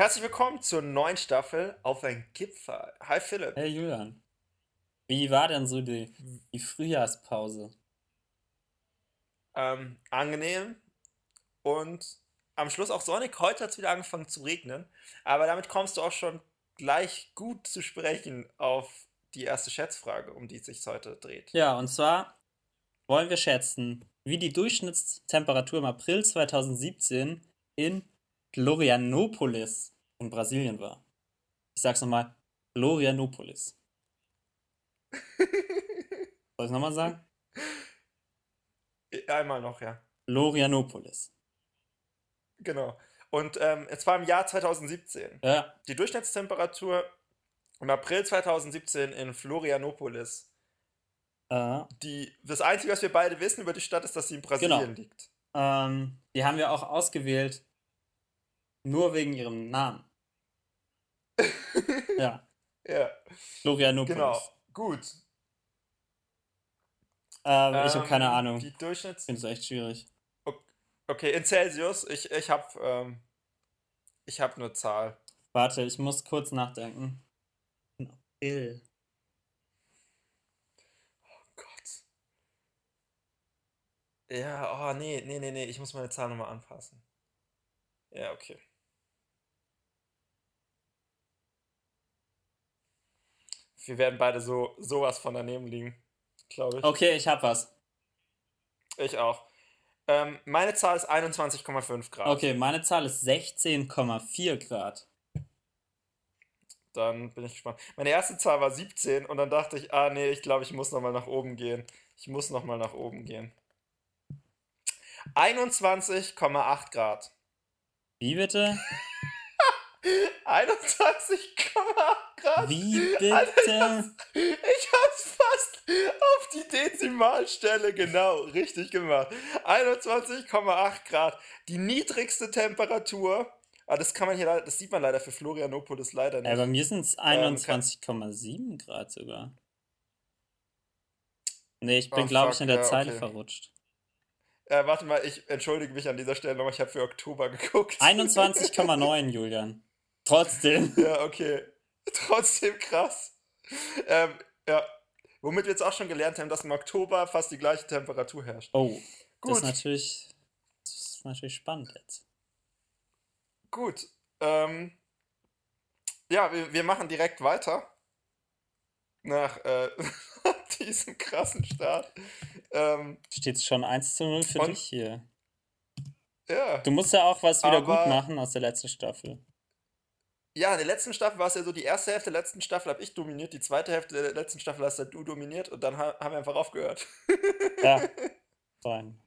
Herzlich willkommen zur neuen Staffel auf ein Gipfel. Hi Philipp. Hey Julian. Wie war denn so die, die Frühjahrspause? Ähm, angenehm und am Schluss auch sonnig. Heute hat es wieder angefangen zu regnen, aber damit kommst du auch schon gleich gut zu sprechen auf die erste Schätzfrage, um die es sich heute dreht. Ja, und zwar wollen wir schätzen, wie die Durchschnittstemperatur im April 2017 in Florianopolis in Brasilien war. Ich sag's nochmal, Florianopolis. Soll ich nochmal sagen? Einmal noch, ja. Florianopolis. Genau. Und ähm, es war im Jahr 2017. Ja. Die Durchschnittstemperatur im April 2017 in Florianopolis. Äh, Die, das Einzige, was wir beide wissen über die Stadt, ist, dass sie in Brasilien Genau. liegt. ähm, die haben wir auch ausgewählt, nur wegen ihrem Namen. Ja, Ja, Florianopolis. genau. Gut. Ähm, ich habe keine Ähm, Ahnung. Die Durchschnitts... Ich finde es echt schwierig. Okay, in Celsius. Ich, ich habe ähm, ich hab nur Zahl. Warte, ich muss kurz nachdenken. April. Oh Gott. Ja, oh nee, nee, nee, nee. Ich muss meine Zahl nochmal anpassen. Ja, okay. Wir werden beide so sowas von daneben liegen, glaube ich. Okay, ich hab was. Ich auch. Ähm, meine Zahl ist 21,5 Grad. Okay, meine Zahl ist 16,4 Grad. Dann bin ich gespannt. Meine erste Zahl war 17 und dann dachte ich, ah nee, ich glaube, ich muss nochmal nach oben gehen. Ich muss nochmal nach oben gehen. 21,8 Grad. Wie bitte? 21,8 Grad? Wie bitte? Ich hab's fast auf die Dezimalstelle genau richtig gemacht. 21,8 Grad. Die niedrigste Temperatur. Ah, das kann man hier leider, das sieht man leider für Florianopolis leider nicht. Äh, bei mir sind es Ähm, 21,7 Grad sogar. Nee, ich bin, Oh, glaube ich, in der ja, Zeile okay. verrutscht. Äh, warte mal, ich entschuldige mich an dieser Stelle nochmal, ich habe für Oktober geguckt. 21,9, Julian. Trotzdem. Ja, okay. Trotzdem krass. Ähm, ja. Womit wir jetzt auch schon gelernt haben, dass im Oktober fast die gleiche Temperatur herrscht. Oh, das Gut. ist natürlich, das ist natürlich spannend jetzt. Gut. Ähm, ja, wir, wir machen direkt weiter. Nach äh, diesem krassen Start. Ähm, Steht es schon 1 zu 0 für dich hier. ja. Du musst ja auch was wieder gut machen aus der letzten Staffel. Ja, in der letzten Staffel war es ja so, die erste Hälfte der letzten Staffel habe ich dominiert, die zweite Hälfte der letzten Staffel hast du dominiert und dann ha haben wir einfach aufgehört. Ja, fein.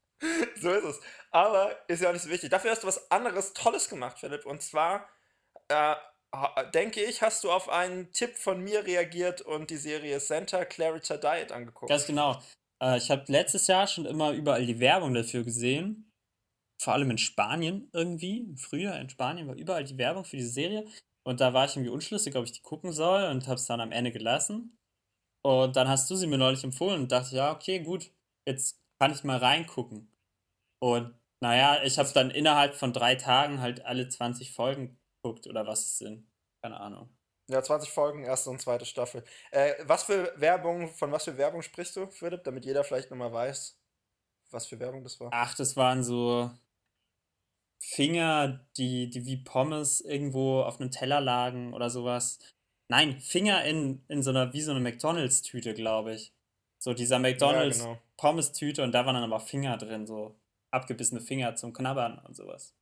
So ist es. Aber ist ja auch nicht so wichtig. Dafür hast du was anderes Tolles gemacht, Philipp. Und zwar, äh, denke ich, hast du auf einen Tipp von mir reagiert und die Serie Santa Clarita Diet angeguckt. Ganz genau. Äh, ich habe letztes Jahr schon immer überall die Werbung dafür gesehen. Vor allem in Spanien irgendwie. Früher in Spanien war überall die Werbung für diese Serie. Und da war ich irgendwie unschlüssig, ob ich die gucken soll und habe es dann am Ende gelassen. Und dann hast du sie mir neulich empfohlen und dachte, ja, okay, gut, jetzt kann ich mal reingucken. Und naja, ich habe dann innerhalb von drei Tagen halt alle 20 Folgen geguckt oder was es sind. Keine Ahnung. Ja, 20 Folgen, erste und zweite Staffel. Äh, was für Werbung, von was für Werbung sprichst du, Philipp, damit jeder vielleicht nochmal weiß, was für Werbung das war? Ach, das waren so Finger, die, die wie Pommes irgendwo auf einem Teller lagen oder sowas. Nein, Finger in, in so einer, wie so eine McDonalds-Tüte, glaube ich. So dieser Ja, McDonalds genau. Und da waren dann aber Finger drin, so abgebissene Finger zum Knabbern und sowas.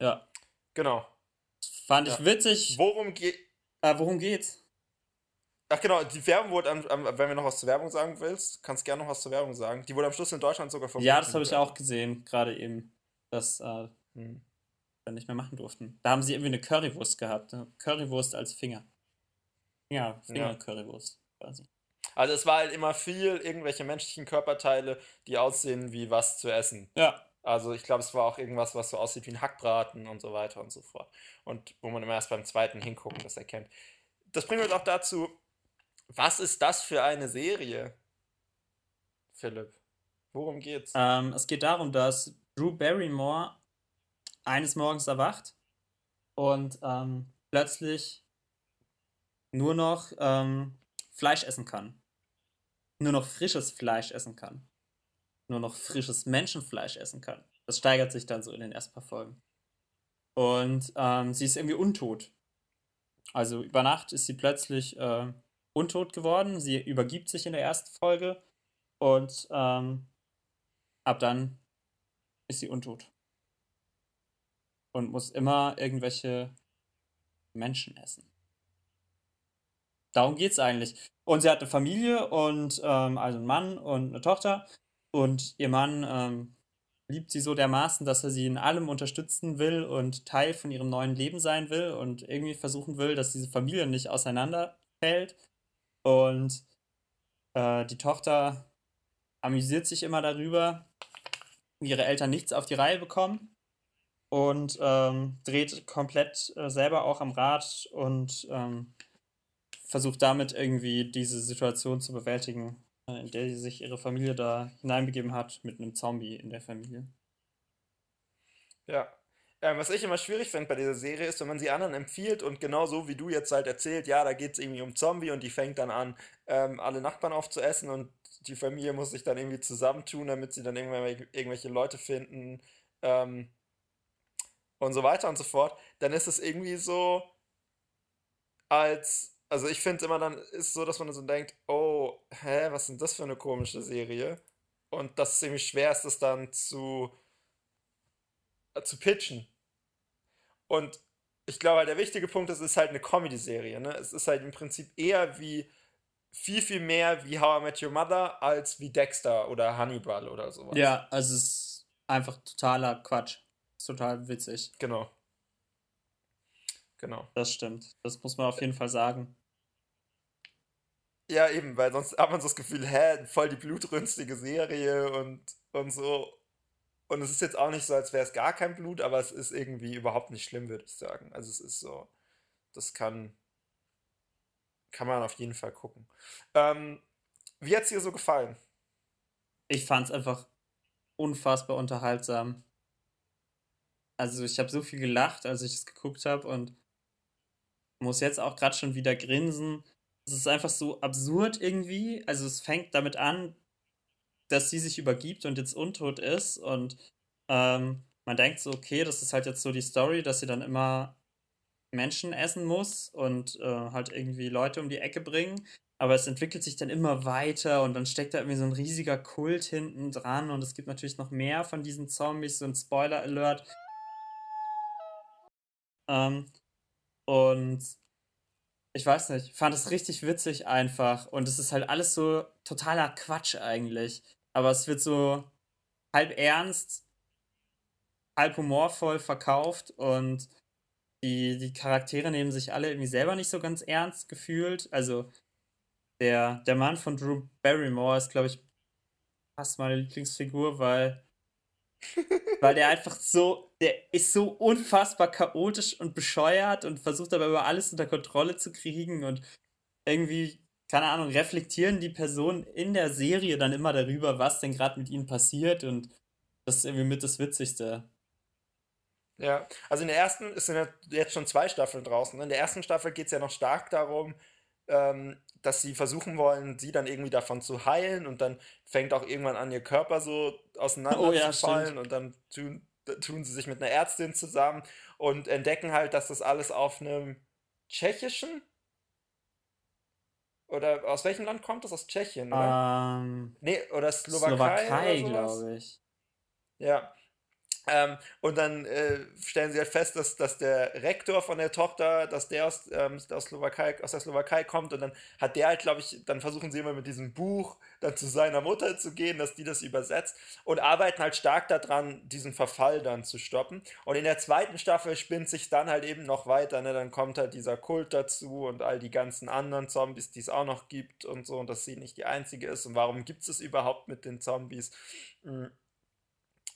Ja, Genau. fand ich Ja. witzig. Worum geht. Äh, worum geht's? Ach genau, die Werbung wurde, am, am, wenn wir noch was zur Werbung sagen willst, kannst gerne noch was zur Werbung sagen. Die wurde am Schluss in Deutschland sogar verboten. Ja, das habe ich auch gesehen, gerade eben, dass äh. Hm. wir nicht mehr machen durften. Da haben sie irgendwie eine Currywurst gehabt. ne? Currywurst als Finger. Ja, Finger-Currywurst quasi. Also es war halt immer viel irgendwelche menschlichen Körperteile, die aussehen wie was zu essen. Ja, Also ich glaube, es war auch irgendwas, was so aussieht wie ein Hackbraten und so weiter und so fort. Und wo man immer erst beim zweiten hingucken das erkennt. Das bringt uns auch dazu, was ist das für eine Serie, Philipp? Worum geht's? ähm, es geht darum, dass Drew Barrymore eines Morgens erwacht und ähm, plötzlich nur noch ähm, Fleisch essen kann. Nur noch frisches Fleisch essen kann. Nur noch frisches Menschenfleisch essen kann. Das steigert sich dann so in den ersten paar Folgen. Und ähm, sie ist irgendwie untot. Also über Nacht ist sie plötzlich äh, untot geworden. Sie übergibt sich in der ersten Folge und ähm, ab dann ist sie untot. Und muss immer irgendwelche Menschen essen. Darum geht es eigentlich. Und sie hat eine Familie und ähm, also einen Mann und eine Tochter. Und ihr Mann ähm, liebt sie so dermaßen, dass er sie in allem unterstützen will und Teil von ihrem neuen Leben sein will und irgendwie versuchen will, dass diese Familie nicht auseinanderfällt. Und äh, die Tochter amüsiert sich immer darüber, wie ihre Eltern nichts auf die Reihe bekommen und ähm, dreht komplett äh, selber auch am Rad und ähm, versucht damit irgendwie diese Situation zu bewältigen, äh, in der sie sich ihre Familie da hineinbegeben hat mit einem Zombie in der Familie. Ja. Ähm, was ich immer schwierig finde bei dieser Serie ist, wenn man sie anderen empfiehlt und genau so wie du jetzt halt erzählt, ja, da geht es irgendwie um Zombie und die fängt dann an, ähm, alle Nachbarn aufzuessen und die Familie muss sich dann irgendwie zusammentun, damit sie dann irgendwann irgendwelche Leute finden ähm, und so weiter und so fort, dann ist es irgendwie so, als also ich finde immer dann ist so, dass man so denkt, oh, hä, was ist denn das für eine komische Serie? Und dass es irgendwie schwer ist, das dann zu, äh, zu pitchen. Und ich glaube, halt, der wichtige Punkt ist, es ist halt eine Comedy-Serie. Ne? Es ist halt im Prinzip eher wie, viel, viel mehr wie How I Met Your Mother als wie Dexter oder Hannibal oder sowas. Ja, also es ist einfach totaler Quatsch. Ist total witzig. Genau. Genau. Das stimmt. Das muss man auf jeden Fall sagen. Ja, eben, weil sonst hat man so das Gefühl, hä, voll die blutrünstige Serie und, und so. Und es ist jetzt auch nicht so, als wäre es gar kein Blut, aber es ist irgendwie überhaupt nicht schlimm, würde ich sagen. Also es ist so, das kann, kann man auf jeden Fall gucken. Ähm, wie hat es dir so gefallen? Ich fand es einfach unfassbar unterhaltsam. Also ich habe so viel gelacht, als ich es geguckt habe und muss jetzt auch gerade schon wieder grinsen es ist einfach so absurd irgendwie. Also es fängt damit an, dass sie sich übergibt und jetzt untot ist und ähm, man denkt so, okay, das ist halt jetzt so die Story, dass sie dann immer Menschen essen muss und äh, halt irgendwie Leute um die Ecke bringen. Aber es entwickelt sich dann immer weiter und dann steckt da irgendwie so ein riesiger Kult hinten dran und es gibt natürlich noch mehr von diesen Zombies, so ein Spoiler-Alert. Ähm, und ich weiß nicht, ich fand es richtig witzig einfach. Und es ist halt alles so totaler Quatsch eigentlich. Aber es wird so halb ernst, halb humorvoll verkauft und die, die Charaktere nehmen sich alle irgendwie selber nicht so ganz ernst gefühlt. Also der, der Mann von Drew Barrymore ist, glaube ich, fast meine Lieblingsfigur, weil weil der einfach so, der ist so unfassbar chaotisch und bescheuert und versucht aber über alles unter Kontrolle zu kriegen und irgendwie, keine Ahnung, reflektieren die Personen in der Serie dann immer darüber, was denn gerade mit ihnen passiert und das ist irgendwie mit das Witzigste. Ja, also in der ersten, es sind ja jetzt schon zwei Staffeln draußen. In der ersten Staffel geht es ja noch stark darum, ähm, dass sie versuchen wollen, sie dann irgendwie davon zu heilen und dann fängt auch irgendwann an, ihr Körper so auseinanderzufallen oh, ja, und dann tun, tun sie sich mit einer Ärztin zusammen und entdecken halt, dass das alles auf einem tschechischen oder aus welchem Land kommt das? Aus Tschechien, oder? Ähm, nee, oder Slowakei, Slowakei glaube ich. Ja, ähm, und dann äh, stellen sie halt fest, dass, dass der Rektor von der Tochter, dass der aus, ähm, aus, Slowakei, aus der Slowakei kommt und dann hat der halt, glaube ich, dann versuchen sie immer mit diesem Buch dann zu seiner Mutter zu gehen, dass die das übersetzt und arbeiten halt stark daran, diesen Verfall dann zu stoppen. Und in der zweiten Staffel spinnt sich dann halt eben noch weiter, ne? dann kommt halt dieser Kult dazu und all die ganzen anderen Zombies, die es auch noch gibt und so und dass sie nicht die einzige ist und warum gibt es überhaupt mit den Zombies mm.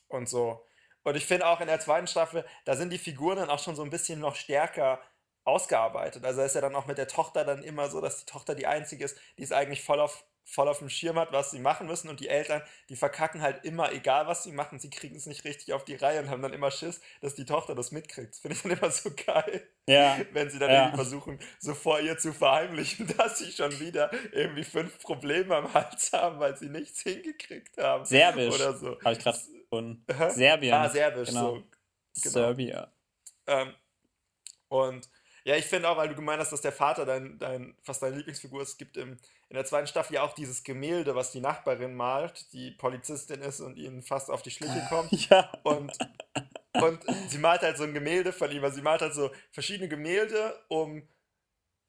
und so. Und ich finde auch in der zweiten Staffel, da sind die Figuren dann auch schon so ein bisschen noch stärker ausgearbeitet. Also ist ja dann auch mit der Tochter dann immer so, dass die Tochter die einzige ist, die ist eigentlich voll auf voll auf dem Schirm hat, was sie machen müssen und die Eltern, die verkacken halt immer, egal was sie machen, sie kriegen es nicht richtig auf die Reihe und haben dann immer Schiss, dass die Tochter das mitkriegt. Das finde ich dann immer so geil. Ja. Wenn sie dann Ja. irgendwie versuchen, so vor ihr zu verheimlichen, dass sie schon wieder irgendwie fünf Probleme am Hals haben, weil sie nichts hingekriegt haben. Serbisch. Oder so. Habe ich gerade gefunden. Hä? Serbien. Ah, Serbisch, Genau. so. genau. Serbia. Ähm, und ja, ich finde auch, weil du gemeint hast, dass der Vater dein, dein, fast deine Lieblingsfigur ist, es gibt im, in der zweiten Staffel ja auch dieses Gemälde, was die Nachbarin malt, die Polizistin ist und ihnen fast auf die Schliche kommt. Ja. Und, und sie malt halt so ein Gemälde von ihm. Also sie malt halt so verschiedene Gemälde, um.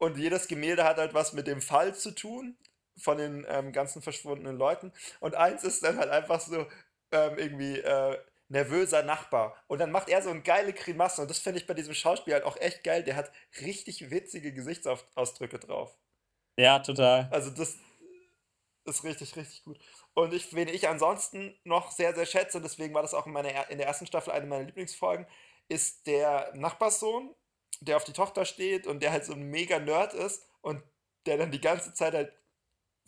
Und jedes Gemälde hat halt was mit dem Fall zu tun von den ähm, ganzen verschwundenen Leuten. Und eins ist dann halt einfach so ähm, irgendwie äh, nervöser Nachbar. Und dann macht er so eine geile Grimasse. Und das finde ich bei diesem Schauspiel halt auch echt geil. Der hat richtig witzige Gesichtsausdrücke drauf. Ja, total. Also das ist richtig, richtig gut. Und ich, wen ich ansonsten noch sehr, sehr schätze, und deswegen war das auch in, meiner, er- in der ersten Staffel eine meiner Lieblingsfolgen, ist der Nachbarssohn, der auf die Tochter steht und der halt so ein mega Nerd ist und der dann die ganze Zeit halt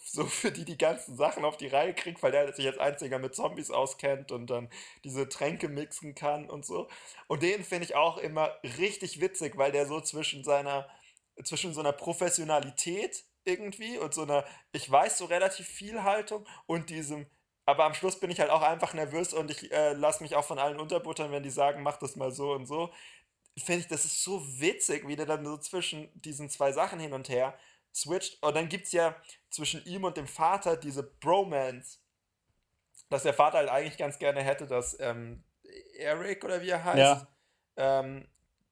so für die die ganzen Sachen auf die Reihe kriegt, weil der sich als einziger mit Zombies auskennt und dann diese Tränke mixen kann und so. Und den finde ich auch immer richtig witzig, weil der so zwischen seiner, zwischen so einer Professionalität irgendwie und so einer, ich weiß so relativ viel Haltung und diesem, aber am Schluss bin ich halt auch einfach nervös und ich äh, lasse mich auch von allen unterbuttern, wenn die sagen, mach das mal so und so. Finde ich, das ist so witzig, wie der dann so zwischen diesen zwei Sachen hin und her switcht. Und dann gibt es ja zwischen ihm und dem Vater diese Bromance, dass der Vater halt eigentlich ganz gerne hätte, dass ähm, Eric oder wie er heißt, Ja. ähm,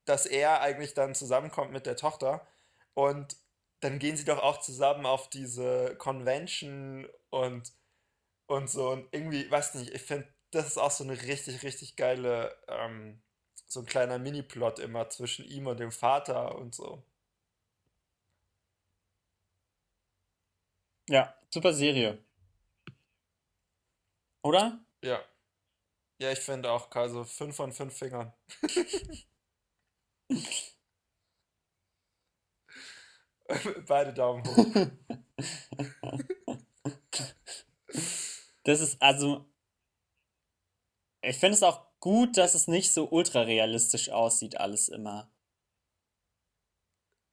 dass er eigentlich dann zusammenkommt mit der Tochter. Und dann gehen sie doch auch zusammen auf diese Convention und, und so. Und irgendwie, weiß nicht, ich finde, das ist auch so eine richtig, richtig geile, ähm, so ein kleiner Mini-Plot immer zwischen ihm und dem Vater und so. Ja, super Serie. Oder? Ja. Ja, ich finde auch, also fünf von fünf Fingern. Beide Daumen hoch. Das ist also. Ich finde es auch gut, dass es nicht so ultra realistisch aussieht, alles immer.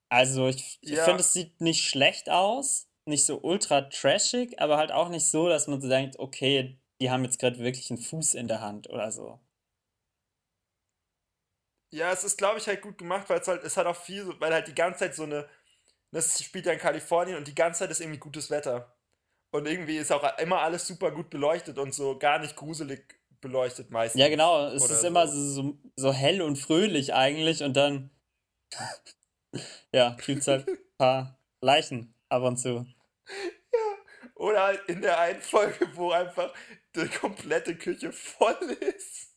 Also, ich, ich Ja. finde, es sieht nicht schlecht aus, nicht so ultra trashig, aber halt auch nicht so, dass man so denkt, okay, die haben jetzt gerade wirklich einen Fuß in der Hand oder so. Ja, es ist, glaube ich, halt gut gemacht, weil es halt, es hat auch viel, weil halt die ganze Zeit so eine, das spielt ja in Kalifornien und die ganze Zeit ist irgendwie gutes Wetter. Und irgendwie ist auch immer alles super gut beleuchtet und so gar nicht gruselig beleuchtet meistens. Ja, genau, es ist so. immer so, so, hell und fröhlich eigentlich und dann, ja, gibt's halt ein paar Leichen ab und zu. Oder halt in der einen Folge, wo einfach die komplette Küche voll ist.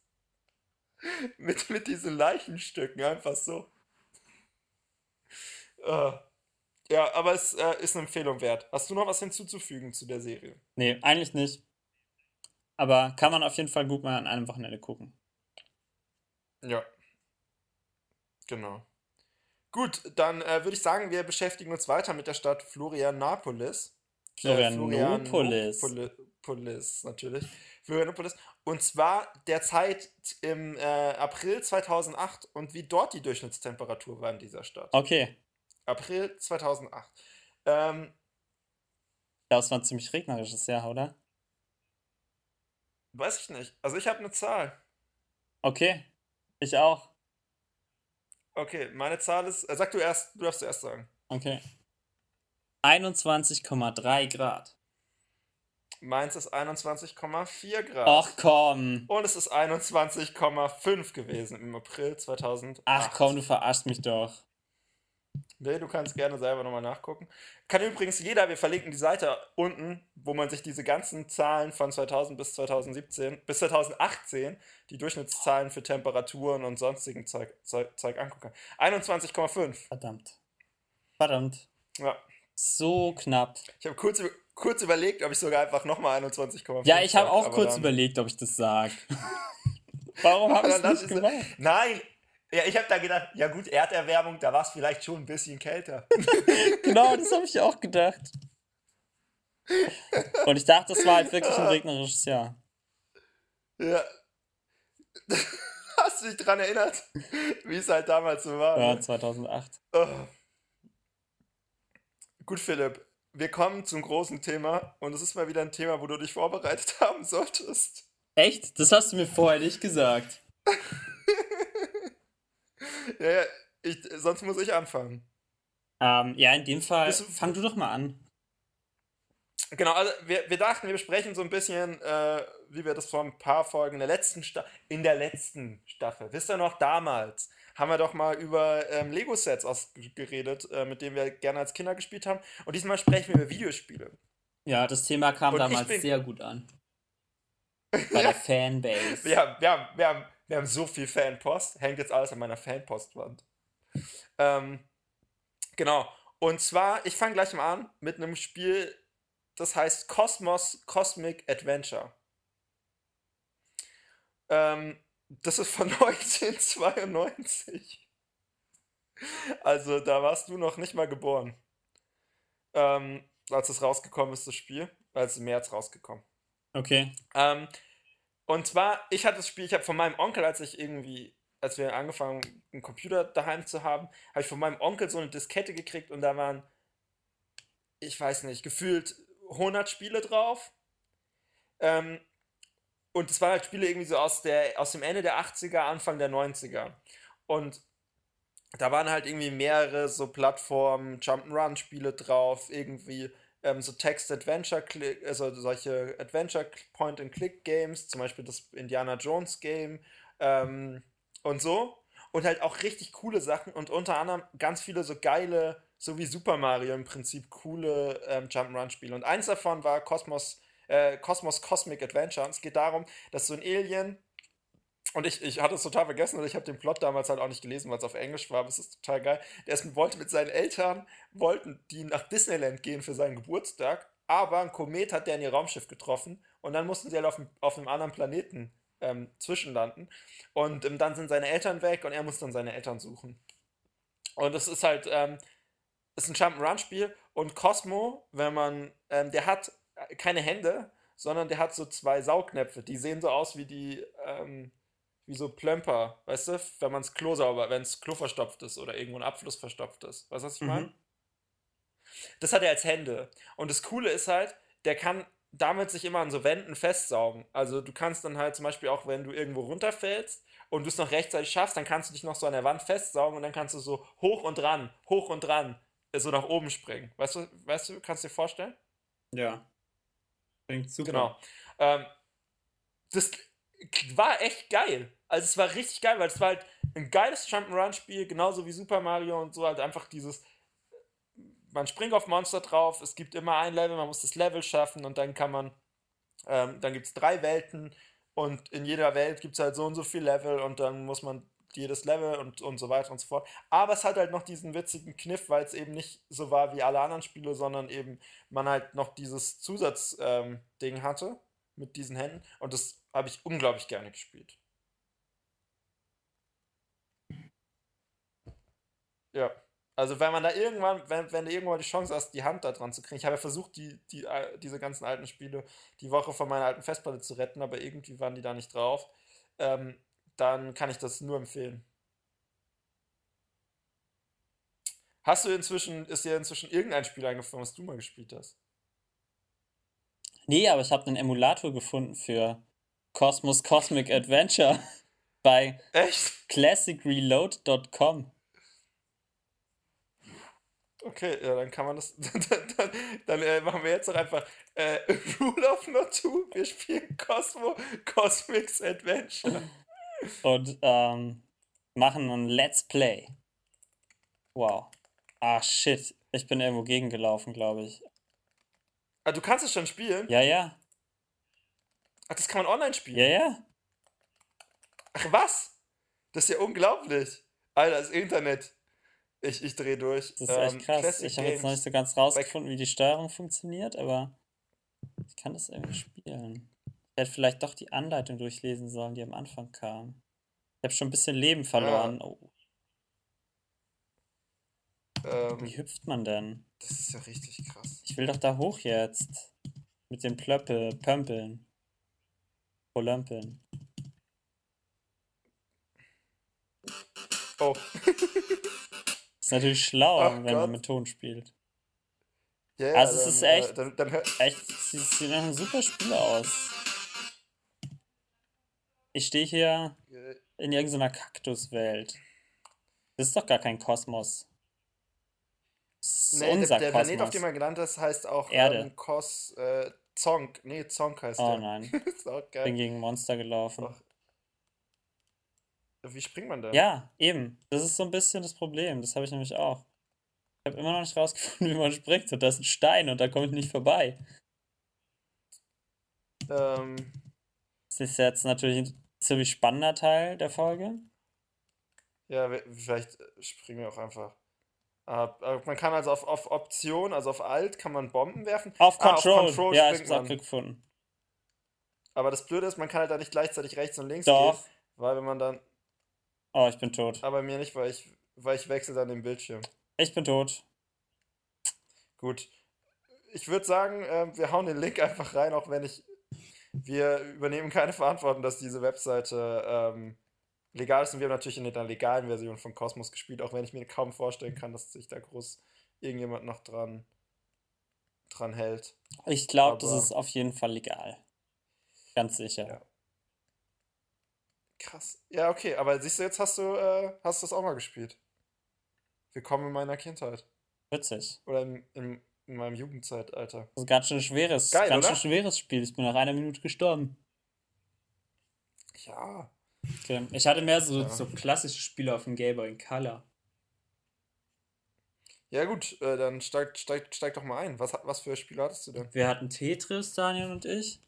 Mit, mit diesen Leichenstücken, einfach so. Äh, ja, aber es äh, ist eine Empfehlung wert. Hast du noch was hinzuzufügen zu der Serie? Nee, eigentlich nicht. Aber kann man auf jeden Fall gut mal an einem Wochenende gucken. Ja. Genau. Gut, dann äh, würde ich sagen, wir beschäftigen uns weiter mit der Stadt Florianopolis. Äh, Florianopolis. Florianopolis, natürlich. Florianopolis. Und zwar derzeit im äh, April 2008 und wie dort die Durchschnittstemperatur war in dieser Stadt. Okay, April 2008. Ähm, das war ein ziemlich regnerisches Jahr, oder? weiß ich nicht. Also ich habe eine Zahl. Okay, ich auch. Okay, meine Zahl ist. Äh, sag du erst, du darfst zuerst sagen. Okay. 21,3 Grad. Meins ist 21,4 Grad. Ach komm. Und es ist 21,5 gewesen im April 2008. Ach komm, du verarschst mich doch. Nee, du kannst gerne selber nochmal nachgucken. Kann übrigens jeder, wir verlinken die Seite unten, wo man sich diese ganzen Zahlen von 2000 bis 2017, bis 2018, die Durchschnittszahlen für Temperaturen und sonstigen Zeug, Zeug, Zeug angucken kann. 21,5. Verdammt. Verdammt. Ja. So knapp. Ich habe kurz, kurz überlegt, ob ich sogar einfach nochmal 21,5 Ja, ich habe auch kurz überlegt, ob ich das sage. Warum habe ich es nicht gemacht? Nein! Ja, ich habe da gedacht, ja gut, Erderwärmung, da war es vielleicht schon ein bisschen kälter. Genau, das habe ich auch gedacht. Und ich dachte, das war halt wirklich ein regnerisches Jahr. Ja. Hast du dich dran erinnert, wie es halt damals so war? Ja, ne? 2008. Oh. Gut, Philipp, wir kommen zum großen Thema und es ist mal wieder ein Thema, wo du dich vorbereitet haben solltest. Echt? Das hast du mir vorher nicht gesagt. Ja, ja, ich, sonst muss ich anfangen. Ähm, ja, in dem Fall, Bist du- fang du doch mal an. Genau, also wir, wir dachten, wir besprechen so ein bisschen, äh, wie wir das vor ein paar Folgen in der letzten Sta in der letzten Staffel, wisst ihr noch, damals haben wir doch mal über ähm, Lego-Sets geredet, äh, mit denen wir gerne als Kinder gespielt haben. Und diesmal sprechen wir über Videospiele. Ja, das Thema kam Und damals bin- sehr gut an. Bei der Fanbase. Wir haben, wir, haben, wir, haben, wir haben so viel Fanpost, hängt jetzt alles an meiner Fanpostwand. Ähm, genau. Und zwar, ich fange gleich mal an mit einem Spiel, das heißt Cosmos Cosmic Adventure. Ähm, das ist von 1992. Also da warst du noch nicht mal geboren. Ähm, als es rausgekommen ist, das Spiel. Als im März rausgekommen. Okay. Ähm, und zwar, ich hatte das Spiel, ich habe von meinem Onkel, als ich irgendwie, als wir angefangen, einen Computer daheim zu haben, habe ich von meinem Onkel so eine Diskette gekriegt und da waren, ich weiß nicht, gefühlt 100 Spiele drauf. Ähm, und es waren halt Spiele irgendwie so aus, der, aus dem Ende der 80er, Anfang der 90er. Und da waren halt irgendwie mehrere so Plattformen, Jump'n'Run-Spiele drauf, irgendwie ähm, so Text-Adventure, also solche Adventure-Point-and-Click-Games, zum Beispiel das Indiana Jones-Game ähm, und so. Und halt auch richtig coole Sachen und unter anderem ganz viele so geile, so wie Super Mario im Prinzip, coole ähm, Jump'n'Run-Spiele. Und eins davon war Cosmos, äh, Cosmos Cosmic Adventure. Und es geht darum, dass so ein Alien und ich, ich hatte es total vergessen und ich habe den Plot damals halt auch nicht gelesen, weil es auf Englisch war, aber es ist total geil. Der ist, wollte mit seinen Eltern, wollten die nach Disneyland gehen für seinen Geburtstag, aber ein Komet hat der in ihr Raumschiff getroffen und dann mussten sie halt auf, auf einem anderen Planeten ähm, zwischenlanden. Und ähm, dann sind seine Eltern weg und er muss dann seine Eltern suchen. Und es ist halt, ähm, ist ein Jump'n'Run-Spiel und Cosmo, wenn man, ähm, der hat äh, keine Hände, sondern der hat so zwei Saugnäpfe, die sehen so aus wie die, ähm, wie so Plömper, weißt du, wenn man das Klo sauber, wenn das Klo verstopft ist oder irgendwo ein Abfluss verstopft ist. Weißt du, was ich Mhm. meine? Das hat er als Hände. Und das Coole ist halt, der kann damit sich immer an so Wänden festsaugen. Also du kannst dann halt zum Beispiel auch, wenn du irgendwo runterfällst und du es noch rechtzeitig schaffst, dann kannst du dich noch so an der Wand festsaugen und dann kannst du so hoch und ran, hoch und ran, äh, so nach oben springen. Weißt du, weißt du, kannst du dir vorstellen? Ja. Klingt super. Genau. Ähm, das war echt geil. Also es war richtig geil, weil es war halt ein geiles Jump'n'Run-Spiel, genauso wie Super Mario und so, halt einfach dieses, man springt auf Monster drauf, es gibt immer ein Level, man muss das Level schaffen und dann kann man, ähm, dann gibt es drei Welten und in jeder Welt gibt es halt so und so viel Level und dann muss man jedes Level und, und so weiter und so fort. Aber es hat halt noch diesen witzigen Kniff, weil es eben nicht so war wie alle anderen Spiele, sondern eben man halt noch dieses Zusatzding ähm, hatte mit diesen Händen und das habe ich unglaublich gerne gespielt. Ja. Also wenn man da irgendwann, wenn, wenn du irgendwann die Chance hast, die Hand da dran zu kriegen. Ich habe ja versucht, die, die, äh, diese ganzen alten Spiele die Woche von meiner alten Festplatte zu retten, aber irgendwie waren die da nicht drauf. Ähm, dann kann ich das nur empfehlen. Hast du inzwischen, ist dir inzwischen irgendein Spiel eingefallen, was du mal gespielt hast? Nee, aber ich habe einen Emulator gefunden für Cosmos Cosmic Adventure bei Echt? classicreload.com. Okay, ja, dann kann man das. Dann, dann, dann äh, machen wir jetzt doch einfach äh, Rule of Not 2. Wir spielen Cosmo Cosmics Adventure. und ähm, machen ein Let's Play. Wow. Ah, shit. Ich bin irgendwo gegengelaufen, glaube ich. Ah, du kannst es schon spielen? Ja, ja. Ach, das kann man online spielen. Ja, ja. Ach, was? Das ist ja unglaublich. Alter, das Internet. Ich, ich dreh durch. Das ist echt Ähm, krass. Classic Ich habe jetzt noch nicht so ganz rausgefunden, wie die Steuerung funktioniert, aber ich kann das irgendwie spielen. Ich hätte vielleicht doch die Anleitung durchlesen sollen, die am Anfang kam. Ich habe schon ein bisschen Leben verloren. Oh, Ähm, wie hüpft man denn? das ist ja richtig krass. Ich will doch da hoch jetzt. Mit den Plöppel, Pömpeln. Polömpeln. Oh. Ist natürlich schlau, Ach wenn Gott. man mit Ton spielt. Ja, ja, Also es ist dann, echt- Äh, dann, dann Echt, sie sieht nach einem super Spiel aus. Ich stehe hier in irgendeiner Kaktuswelt. Das ist doch gar kein Kosmos. Das ist nee, unser der, der Planet, auf Kosmos. dem er gelandet ist, heißt auch Erde. ähm, Kos, äh, Zonk. Nee, Zonk heißt Oh der. nein, ist auch bin geil. gegen Monster gelaufen. Ach. Wie springt man da? Ja, eben. Das ist so ein bisschen das Problem. Das habe ich nämlich auch. Ich habe immer noch nicht rausgefunden, wie man springt. Und da ist ein Stein und da komme ich nicht vorbei. Ähm, Das ist jetzt natürlich ein ziemlich spannender Teil der Folge. ja, vielleicht äh, springen wir auch einfach. Aber man kann also auf, auf Option, also auf Alt, kann man Bomben werfen. Auf Ah, auf Control. Control ja, ich hab's gefunden. Aber das Blöde ist, man kann halt da nicht gleichzeitig rechts und links Doch. gehen, weil wenn man dann, Oh, ich bin tot. aber mir nicht, weil ich, weil ich wechsle dann den Bildschirm. Ich bin tot. Gut. Ich würde sagen, ähm, wir hauen den Link einfach rein, auch wenn ich. Wir übernehmen keine Verantwortung, dass diese Webseite ähm, legal ist. Und wir haben natürlich in der legalen Version von Cosmos gespielt, auch wenn ich mir kaum vorstellen kann, dass sich da groß irgendjemand noch dran, dran hält. Ich glaube, das ist auf jeden Fall legal. Ganz sicher. Ja. Krass. Ja, okay, aber siehst du, jetzt hast du, äh, hast du das auch mal gespielt. Willkommen in meiner Kindheit. Witzig. Oder in, in, in meinem Jugendzeitalter. Das ist ganz schön schweres, Geil, ganz oder? schön schweres Spiel. Ich bin nach einer Minute gestorben. Ja. Okay. Ich hatte mehr so, Ja. so klassische Spiele auf dem Game Boy in Color. Ja, gut, äh, dann steig, steig, steig doch mal ein. Was, was für Spiele hattest du denn? Wir hatten Tetris, Daniel und ich.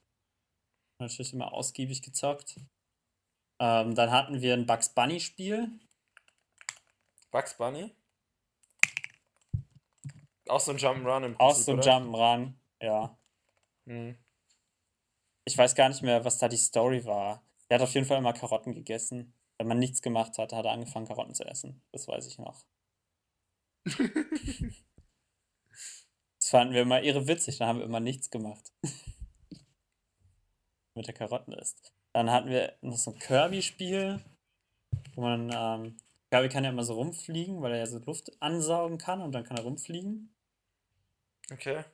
Natürlich immer ausgiebig gezockt. Ähm, dann hatten wir ein Bugs Bunny Spiel. Bugs Bunny? Auch so ein Jump'n'Run im Auch Prinzip, so ein? Jump'n'Run. Ja. Hm. Ich weiß gar nicht mehr, was da die Story war. Er hat auf jeden Fall immer Karotten gegessen. Wenn man nichts gemacht hat, hat er angefangen, Karotten zu essen. Das weiß ich noch. Das fanden wir immer irre witzig, da haben wir immer nichts gemacht. Mit der Karotten isst. Dann hatten wir noch so ein Kirby-Spiel, wo man, ähm, Kirby kann ja immer so rumfliegen, weil er ja so Luft ansaugen kann und dann kann er rumfliegen. Okay.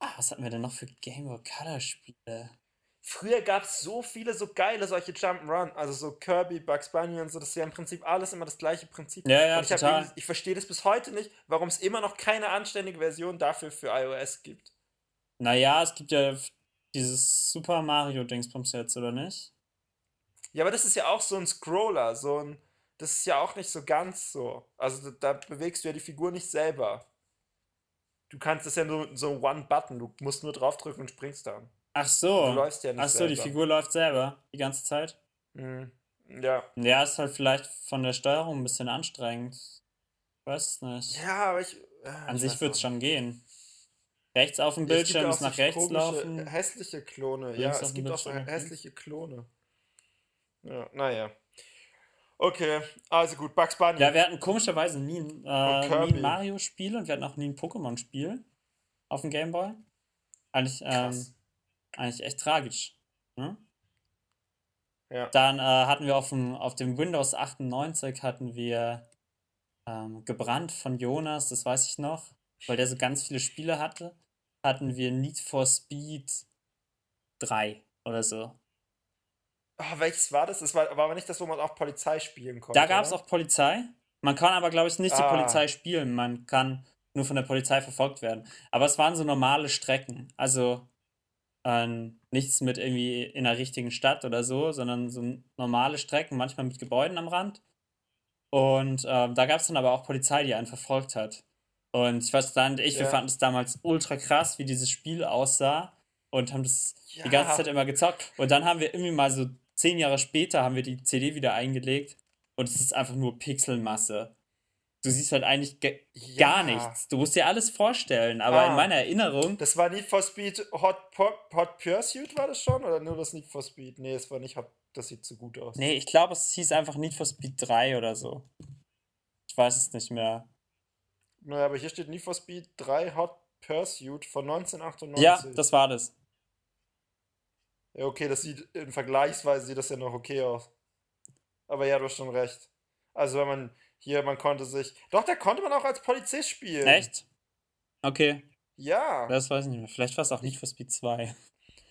Ah, was hatten wir denn noch für Game Boy Color Spiele? Früher gab es so viele so geile solche Jump'n'Run, also so Kirby, Bugs Bunny und so, das ist ja im Prinzip alles immer das gleiche Prinzip. Ja, ja, und ich, hab ich verstehe das bis heute nicht, warum es immer noch keine anständige Version dafür für iOS gibt. Naja, es gibt ja dieses Super Mario-Dingsbums jetzt, oder nicht? Ja, aber das ist ja auch so ein Scroller, so ein. Das ist ja auch nicht so ganz so. Also da, da bewegst du ja die Figur nicht selber. Du kannst das ja nur so ein One-Button, du musst nur draufdrücken und springst dann. Ach so. Du läufst ja nicht Ach so, die selber. Figur läuft selber die ganze Zeit. Mhm. Ja. Ja, ist halt vielleicht von der Steuerung ein bisschen anstrengend. Ich weiß es nicht. Ja, aber ich. äh, An ich sich wird es schon gehen. Rechts auf dem Bildschirm ist nach rechts komische, laufen. Hässliche Klone. Links Ja, es gibt auch so hässliche Klone. Ja, naja. Okay, also gut, Bugs Bunny. Ja, wir hatten komischerweise nie ein, äh, nie ein Mario-Spiel und wir hatten auch nie ein Pokémon-Spiel auf dem Game Boy. Eigentlich, ähm, eigentlich echt tragisch. Ne? Ja. Dann äh, hatten wir auf dem, auf dem Windows 98 hatten wir ähm, gebrannt von Jonas, das weiß ich noch, weil der so ganz viele Spiele hatte. Hatten wir Need for Speed 3 oder so. Ah, welches war das? Das war, war aber nicht das, wo man auch Polizei spielen konnte. Da gab es auch Polizei. Man kann aber, glaube ich, nicht die Ah. Polizei spielen. Man kann nur von der Polizei verfolgt werden. Aber es waren so normale Strecken. Also ähm, nichts mit irgendwie in einer richtigen Stadt oder so, sondern so normale Strecken, manchmal mit Gebäuden am Rand. Und ähm, da gab es dann aber auch Polizei, die einen verfolgt hat. Und ich weiß, dann und ich, wir Ja. fanden es damals ultra krass, wie dieses Spiel aussah und haben das Ja. die ganze Zeit immer gezockt. Und dann haben wir irgendwie mal so zehn Jahre später haben wir die CD wieder eingelegt und es ist einfach nur Pixelmasse. Du siehst halt eigentlich ge gar Ja. nichts. Du musst dir alles vorstellen, aber Ah. in meiner Erinnerung, Das war Need for Speed Hot, Hot, Hot Pursuit, war das schon? Oder nur das Need for Speed? Nee, es war nicht Hot, das sieht zu gut aus. nee, ich glaube, es hieß einfach Need for Speed 3 oder so. Ich weiß es nicht mehr. Naja, aber hier steht Need for Speed 3 Hot Pursuit von 1998. Ja, das war das. Ja, okay, das sieht in Vergleichsweise sieht das ja noch okay aus. Aber ja, du hast schon recht. Also wenn man hier, man konnte sich. Doch, da konnte man auch als Polizist spielen. Echt? Okay. Ja. Das weiß ich nicht mehr. Vielleicht war es auch nicht für Speed 2.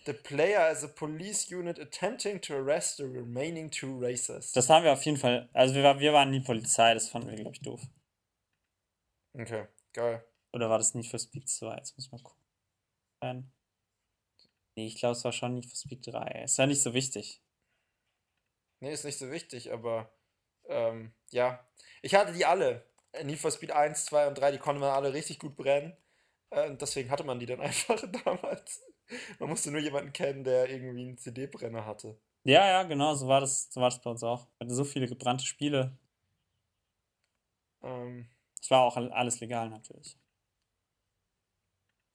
The player as a police unit attempting to arrest the remaining two racers. Das haben wir auf jeden Fall. Also wir, wir waren nie Polizei, das fanden wir, glaube ich, doof. Okay, geil. Oder war das nicht für Speed 2? Jetzt muss ich mal gucken. Nee, ich glaube, es war schon nicht für Speed 3. Ist ja nicht so wichtig. Nee, ist nicht so wichtig, aber ähm, ja. Ich hatte die alle. Need for Speed 1, 2 und 3, die konnte man alle richtig gut brennen. Äh, und deswegen hatte man die dann einfach damals. Man musste nur jemanden kennen, der irgendwie einen CD-Brenner hatte. Ja, ja, genau, so war das, so war das bei uns auch. Wir hatten so viele gebrannte Spiele. Ähm, Es war auch all- alles legal natürlich.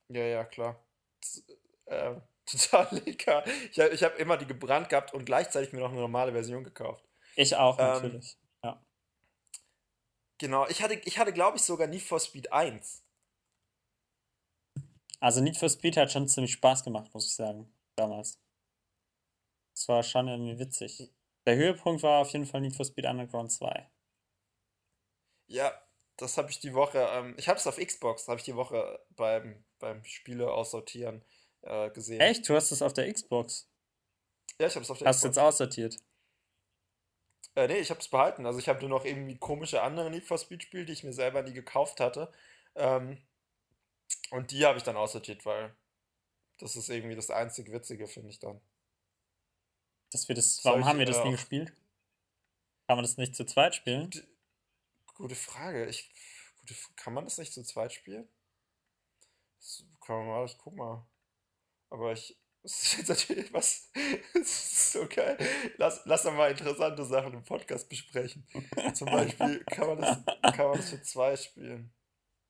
ja, ja, klar. Das, äh, total lecker. Ich, hab- habe immer die gebrannt gehabt und gleichzeitig mir noch eine normale Version gekauft. Ich auch, Ähm, natürlich. Ja. Genau, ich hatte, ich hatte glaube ich, sogar Need for Speed 1. Also Need for Speed hat schon ziemlich Spaß gemacht, muss ich sagen, damals. Es war schon irgendwie witzig. Der Höhepunkt war auf jeden Fall Need for Speed Underground 2. Ja, das habe ich die Woche, ähm, ich habe es auf Xbox, habe ich die Woche beim, beim Spiele aussortieren äh, gesehen. Echt? Du hast es auf der Xbox? Ja, ich habe es auf der Hast du Xbox. jetzt aussortiert? Äh, nee, ich habe es behalten. Also ich habe nur noch irgendwie komische andere Need for Speed Spiele, die ich mir selber nie gekauft hatte. Ähm, und die habe ich dann aussortiert, weil das ist irgendwie das einzig Witzige, finde ich dann. Dass wir das, warum hab haben wir das äh, nie gespielt? Kann man das nicht zu zweit spielen? D- Gute Frage. Ich, gute, kann man das nicht zu zweit spielen? Das, kann man mal, ich guck mal. Aber ich. Das ist jetzt natürlich was. Das ist so geil. Lass, lass doch mal interessante Sachen im Podcast besprechen. Zum Beispiel kann man das, kann man das für zwei spielen.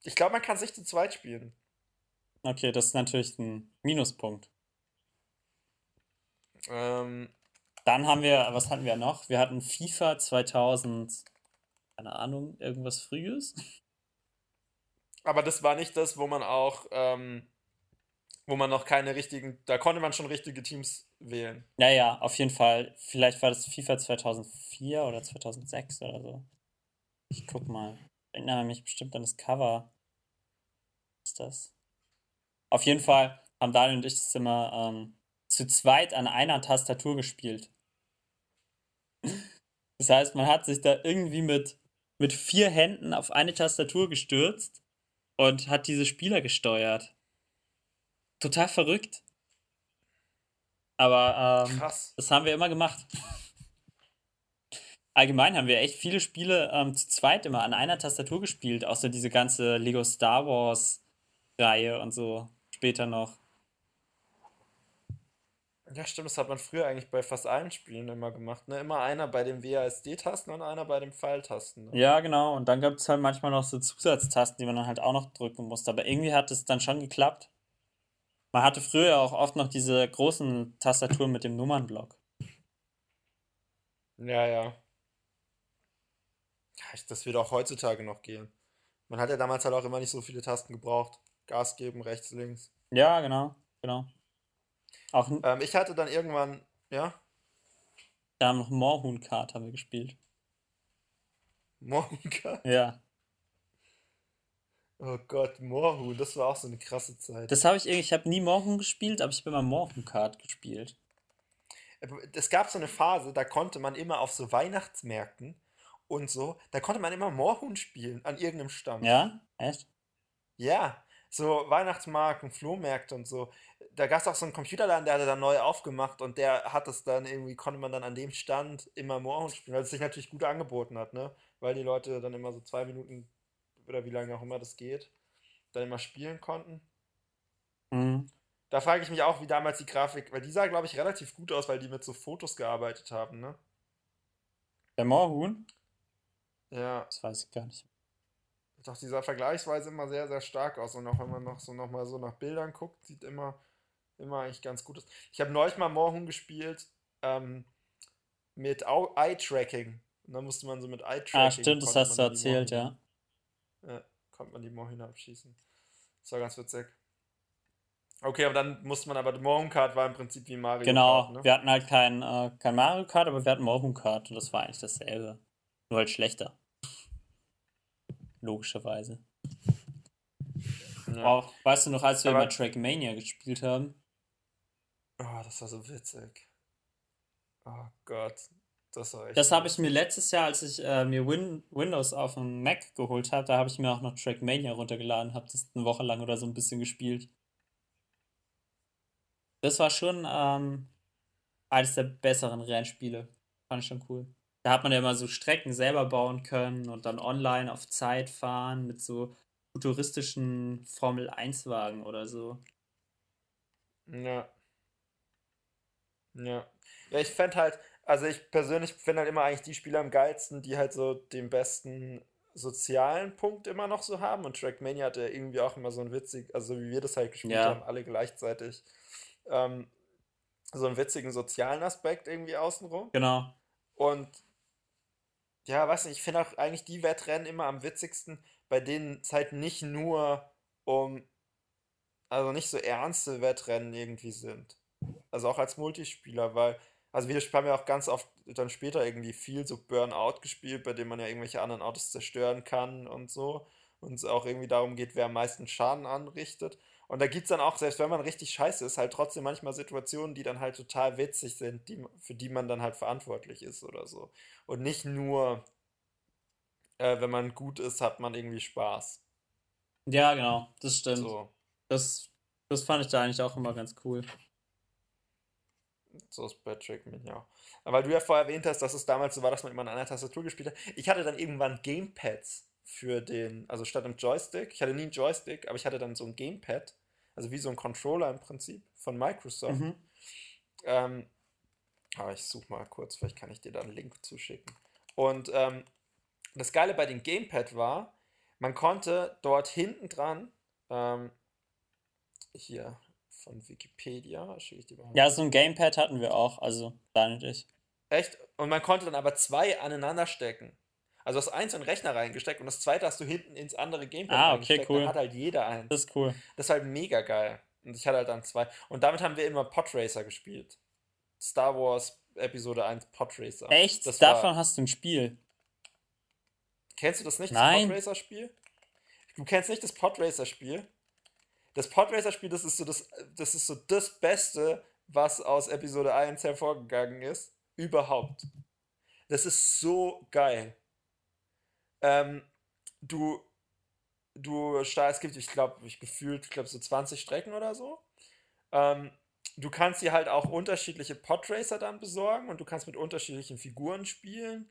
Ich glaube, man kann es nicht zu zweit spielen. Okay, das ist natürlich ein Minuspunkt. Ähm, Dann haben wir, was hatten wir noch? Wir hatten FIFA 2000, keine Ahnung, irgendwas Frühes. aber das war nicht das, wo man auch, ähm, wo man noch keine richtigen, da konnte man schon richtige Teams wählen. Ja, ja, auf jeden Fall. Vielleicht war das FIFA 2004 oder 2006 oder so. Ich guck mal. Ich erinnere mich bestimmt an das Cover. Was ist das? Auf jeden Fall haben Daniel und ich das immer ähm, zu zweit an einer Tastatur gespielt. Das heißt, man hat sich da irgendwie mit, mit vier Händen auf eine Tastatur gestürzt und hat diese Spieler gesteuert. Total verrückt. Aber ähm, das haben wir immer gemacht. Allgemein haben wir echt viele Spiele ähm, zu zweit immer an einer Tastatur gespielt, außer diese ganze Lego Star Wars Reihe und so später noch. Ja, stimmt, das hat man früher eigentlich bei fast allen Spielen immer gemacht. Ne? Immer einer bei den WASD-Tasten und einer bei den Pfeiltasten. Ne? Ja, genau. Und dann gibt es halt manchmal noch so Zusatztasten, die man dann halt auch noch drücken musste. Aber irgendwie hat es dann schon geklappt. Man hatte früher auch oft noch diese großen Tastaturen mit dem Nummernblock. Ja, ja. Das wird auch heutzutage noch gehen. Man hat ja damals halt auch immer nicht so viele Tasten gebraucht. Gas geben, rechts, links. Ja, genau, genau. Auch Ähm, ich hatte dann irgendwann, ja, da haben noch Moorhuhn Kart haben wir gespielt. Moorhuhn. Ja. Oh Gott, Moorhuhn, das war auch so eine krasse Zeit. Das habe ich irgendwie, ich habe nie Moorhuhn gespielt, aber ich habe immer Moorhuhn Kart gespielt. Es gab so eine Phase, da konnte man immer auf so Weihnachtsmärkten und so, da konnte man immer Moorhuhn spielen an irgendeinem Stand. Ja? Echt? Ja, so Weihnachtsmarken, Flohmärkte und so. Da gab es auch so einen Computerladen, der hatte dann neu aufgemacht und der hat das dann irgendwie, konnte man dann an dem Stand immer Moorhuhn spielen, weil es sich natürlich gut angeboten hat, ne? Weil die Leute dann immer so zwei Minuten oder wie lange auch immer das geht, dann immer spielen konnten. Mhm. Da frage ich mich auch, wie damals die Grafik, weil die sah, glaube ich, relativ gut aus, weil die mit so Fotos gearbeitet haben, ne? Der Moorhuhn? Ja, Das weiß ich gar nicht. doch, die sah vergleichsweise immer sehr, sehr stark aus. Und auch wenn man noch so noch mal so nach Bildern guckt, sieht immer, immer eigentlich ganz gut aus. Ich habe neulich mal Moorhuhn gespielt ähm, mit Eye-Tracking. Und dann musste man so mit Eye-Tracking. Ah, stimmt, das hast du erzählt, ja. Ja, konnte man die Moorhühner abschießen. Das war ganz witzig. Okay, aber dann musste man aber Mario Kart war im Prinzip wie Mario Genau, Kart, ne? wir hatten halt kein, äh, kein Mario Kart, aber wir hatten Mario Kart und das war eigentlich dasselbe. Nur halt schlechter. Logischerweise. Ja. Wow, weißt du noch, als wir Aber- immer Trackmania gespielt haben? Oh, das war so witzig. Oh Gott, das war echt. Das habe ich mir letztes Jahr, als ich äh, mir Win Windows auf dem Mac geholt habe, da habe ich mir auch noch Trackmania runtergeladen, habe das eine Woche lang oder so ein bisschen gespielt. Das war schon ähm, eines der besseren Rennspiele. Fand ich schon cool. Da hat man ja immer so Strecken selber bauen können und dann online auf Zeit fahren mit so futuristischen Formel-1-Wagen oder so. Ja. Ja. Ja, ich fände halt, also ich persönlich finde halt immer eigentlich die Spiele am geilsten, die halt so den besten sozialen Punkt immer noch so haben. Und Trackmania hat ja irgendwie auch immer so ein witzig, also wie wir das halt gespielt Ja. haben, alle gleichzeitig, ähm, so einen witzigen sozialen Aspekt irgendwie außenrum. Genau. Und ja, weiß nicht, ich finde auch eigentlich die Wettrennen immer am witzigsten, bei denen es halt nicht nur um, also nicht so ernste Wettrennen irgendwie sind. Also auch als Multispieler, weil, also wir haben ja auch ganz oft dann später irgendwie viel so Burnout gespielt, bei dem man ja irgendwelche anderen Autos zerstören kann und so. Und es auch irgendwie darum geht, wer am meisten Schaden anrichtet. Und da gibt es dann auch, selbst wenn man richtig scheiße ist, halt trotzdem manchmal Situationen, die dann halt total witzig sind, die, für die man dann halt verantwortlich ist oder so. Und nicht nur, äh, wenn man gut ist, hat man irgendwie Spaß. Ja, genau, das stimmt. So, Das, das fand ich da eigentlich auch immer ganz cool. So ist Patrick. Aber weil du ja vorher erwähnt hast, dass es damals so war, dass man immer an einer Tastatur gespielt hat. Ich hatte dann irgendwann Gamepads für den, also statt einem Joystick. Ich hatte nie einen Joystick, aber ich hatte dann so ein Gamepad, also wie so ein Controller im Prinzip von Microsoft. Mhm. Ähm, aber ich suche mal kurz, vielleicht kann ich dir da einen Link zuschicken. Und ähm, das Geile bei dem Gamepad war, man konnte dort hinten dran, ähm, hier von Wikipedia, schicke ich dir mal. Ja, so ein Gamepad hatten wir auch, also Daniel und ich. Echt? Und man konnte dann aber zwei aneinander stecken. Also hast eins in den Rechner reingesteckt und das zweite hast du hinten ins andere Gamepad Ah, okay, cool. Dann hat halt jeder eins. Das ist cool. Das ist halt mega geil. Und ich hatte halt dann zwei. Und damit haben wir immer Podracer gespielt. Star Wars Episode 1 Podracer. Echt? Das Davon war, hast du ein Spiel. kennst du das nicht, Nein. das Podracer-Spiel? Du kennst nicht das Podracer-Spiel? Das Podracer-Spiel, das ist so das, das ist so das Beste, was aus Episode 1 hervorgegangen ist. Überhaupt. Das ist so geil. Ähm, du, du es gibt, ich glaube, ich gefühlt, ich glaube, so 20 Strecken oder so. Ähm, du kannst dir halt auch unterschiedliche Podracer dann besorgen und du kannst mit unterschiedlichen Figuren spielen.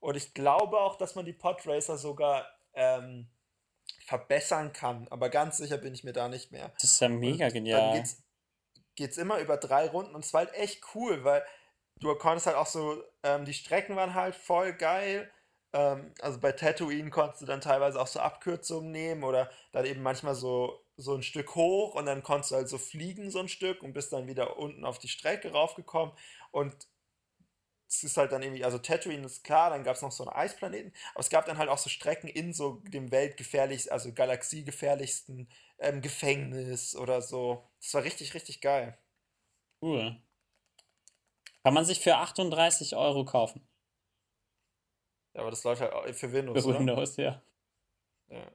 Und ich glaube auch, dass man die Podracer sogar ähm, verbessern kann. Aber ganz sicher bin ich mir da nicht mehr. Das ist ja mega Und dann genial. geht's, geht's immer über drei Runden und es war halt echt cool, weil du konntest halt auch so, ähm, die Strecken waren halt voll geil. Ähm, also bei Tatooine konntest du dann teilweise auch so Abkürzungen nehmen oder dann eben manchmal so, so ein Stück hoch und dann konntest du halt so fliegen so ein Stück und bist dann wieder unten auf die Strecke raufgekommen und es ist halt dann irgendwie, also Tatooine ist klar, dann gab es noch so einen Eisplaneten, aber es gab dann halt auch so Strecken in so dem weltgefährlichsten, also galaxiegefährlichsten ähm, Gefängnis oder so. Das war richtig, richtig geil. Cool. Kann man sich für 38 Euro kaufen. Ja, aber das läuft halt für Windows, Für oder? Windows, ja. Ja,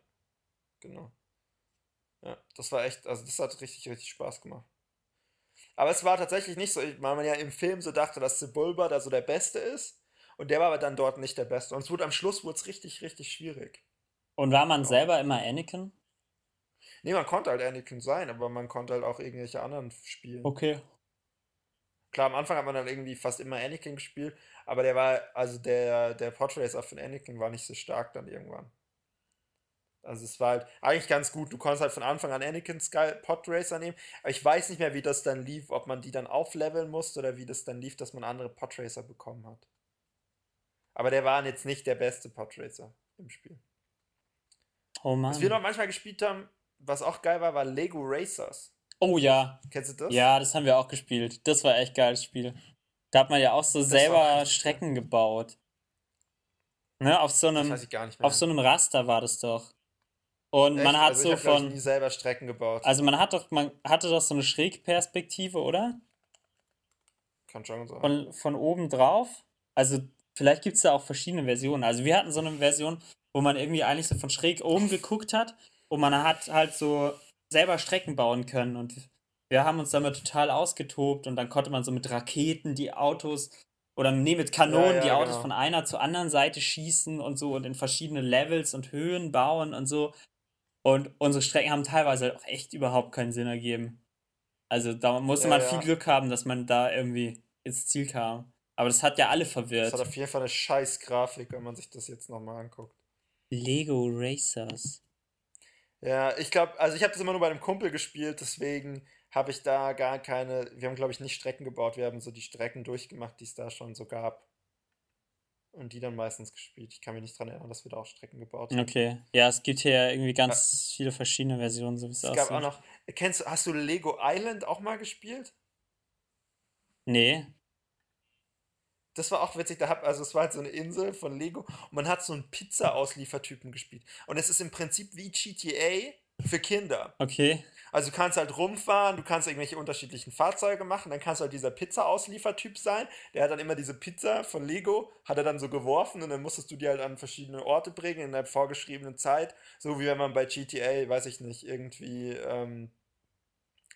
genau. Ja, das war echt, also das hat richtig, richtig Spaß gemacht. Aber es war tatsächlich nicht so, weil man ja im Film so dachte, dass Sebulba da so der Beste ist. Und der war aber dann dort nicht der Beste. Und es wurde am Schluss wurde es richtig, richtig schwierig. Und war man selber immer Anakin? Nee, man konnte halt Anakin sein, aber man konnte halt auch irgendwelche anderen spielen. Okay. Klar, am Anfang hat man dann irgendwie fast immer Anakin gespielt, aber der war, also der, der Podracer von Anakin war nicht so stark dann irgendwann. Also es war halt eigentlich ganz gut. Du konntest halt von Anfang an Anakin Sky Podracer nehmen, aber ich weiß nicht mehr, wie das dann lief, ob man die dann aufleveln musste oder wie das dann lief, dass man andere Podracer bekommen hat. Aber der war jetzt nicht der beste Podracer im Spiel. Oh Was wir Mann. noch manchmal gespielt haben, was auch geil war, war Lego Racers. Oh ja. Kennst du das? Ja, das haben wir auch gespielt. Das war echt geiles Spiel. Da hat man ja auch so Das selber Strecken gebaut. Ne, auf so einem, auf so einem Raster war das doch. Und Echt? man hat Also so ich, von. nie selber Strecken gebaut. Also man hat doch, man hatte doch so eine Schrägperspektive, oder? Kann schon sein. Von, von oben drauf. Also vielleicht gibt es da auch verschiedene Versionen. Also wir hatten so eine Version, wo man irgendwie eigentlich so von schräg oben geguckt hat und man hat halt so selber Strecken bauen können und wir haben uns damit total ausgetobt und dann konnte man so mit Raketen die Autos oder nee, mit Kanonen Ja, die ja, Autos genau. von einer zur anderen Seite schießen und so und in verschiedene Levels und Höhen bauen und so. Und unsere Strecken haben teilweise halt auch echt überhaupt keinen Sinn ergeben. Also da musste Ja, man ja. viel Glück haben, dass man da irgendwie ins Ziel kam. Aber das hat ja alle Das verwirrt. hat auf jeden Fall eine scheiß Grafik, wenn man sich das jetzt nochmal anguckt. Lego Racers. Ja, ich glaube, also ich habe das immer nur bei einem Kumpel gespielt, deswegen habe ich da gar keine. Wir haben, glaube ich, nicht Strecken gebaut, wir haben so die Strecken durchgemacht, die es da schon so gab. Und die dann meistens gespielt. Ich kann mich nicht dran erinnern, dass wir da auch Strecken gebaut haben. Okay. Ja, es gibt hier ja irgendwie ganz viele verschiedene Versionen, so wie es Es gab aussieht. auch noch. Kennst du, hast du Lego Island auch mal gespielt? Nee. Das war auch witzig, da hab, also es war halt so eine Insel von Lego und man hat so einen Pizza-Ausliefertypen gespielt. Und es ist im Prinzip wie GTA für Kinder. Okay. Also du kannst halt rumfahren, du kannst irgendwelche unterschiedlichen Fahrzeuge machen, dann kannst du halt dieser Pizza-Ausliefertyp sein. Der hat dann immer diese Pizza von Lego, hat er dann so geworfen und dann musstest du die halt an verschiedene Orte bringen in der vorgeschriebenen Zeit. So wie wenn man bei GTA, weiß ich nicht, irgendwie ähm,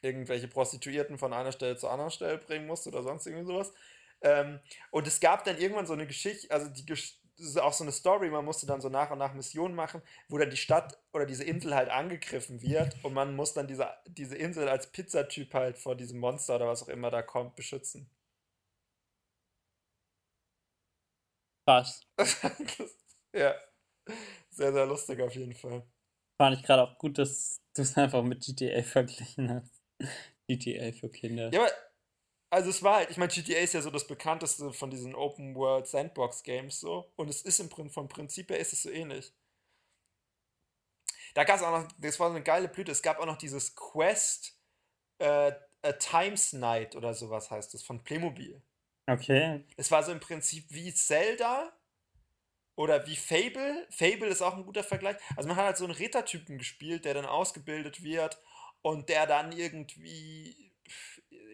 irgendwelche Prostituierten von einer Stelle zur anderen Stelle bringen musste oder sonst irgendwie sowas. Ähm, und es gab dann irgendwann so eine Geschichte, also die das ist auch so eine Story, man musste dann so nach und nach Missionen machen, wo dann die Stadt oder diese Insel halt angegriffen wird und man muss dann diese, diese Insel als Pizzatyp halt vor diesem Monster oder was auch immer da kommt, beschützen. Krass. Ja, sehr, sehr lustig auf jeden Fall. Fand ich gerade auch gut, dass du es einfach mit GTA verglichen hast. GTA für Kinder. Ja, aber, also es war halt, ich meine, GTA ist ja so das bekannteste von diesen Open World Sandbox Games so und es ist im Prinzip, vom Prinzip her ist es so ähnlich. Da gab es auch noch, das war so eine geile Blüte, es gab auch noch dieses Quest äh, A Times Night oder sowas heißt es, von Playmobil. Okay. Es war so im Prinzip wie Zelda oder wie Fable. Fable ist auch ein guter Vergleich. Also man hat halt so einen Rittertypen gespielt, der dann ausgebildet wird und der dann irgendwie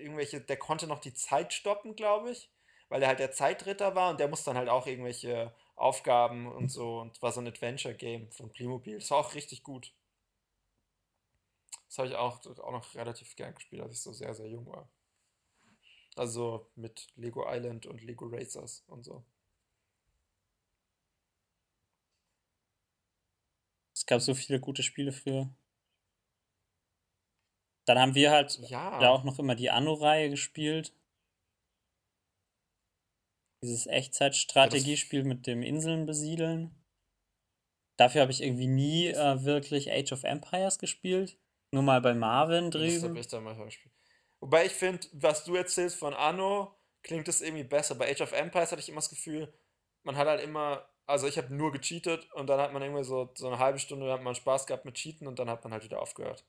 irgendwelche, der konnte noch die Zeit stoppen, glaube ich, weil er halt der Zeitritter war und der muss dann halt auch irgendwelche Aufgaben und so und war so ein Adventure-Game von Playmobil. Das war auch richtig gut. Das habe ich auch, auch noch relativ gern gespielt, als ich so sehr, sehr jung war. Also mit Lego Island und Lego Racers und so. Es gab so viele gute Spiele früher. Dann haben wir halt ja Ja, auch noch immer die Anno-Reihe gespielt. Dieses Echtzeitstrategiespiel mit dem Inseln besiedeln. Dafür habe ich irgendwie nie äh, wirklich Age of Empires gespielt. Nur mal bei Marvin das habe drüben. ich dann manchmal gespielt. Wobei ich finde, was du erzählst von Anno, klingt das irgendwie besser. Bei Age of Empires hatte ich immer das Gefühl, man hat halt immer, also ich habe nur gecheatet und dann hat man irgendwie so, so eine halbe Stunde hat man Spaß gehabt mit Cheaten und dann hat man halt wieder aufgehört.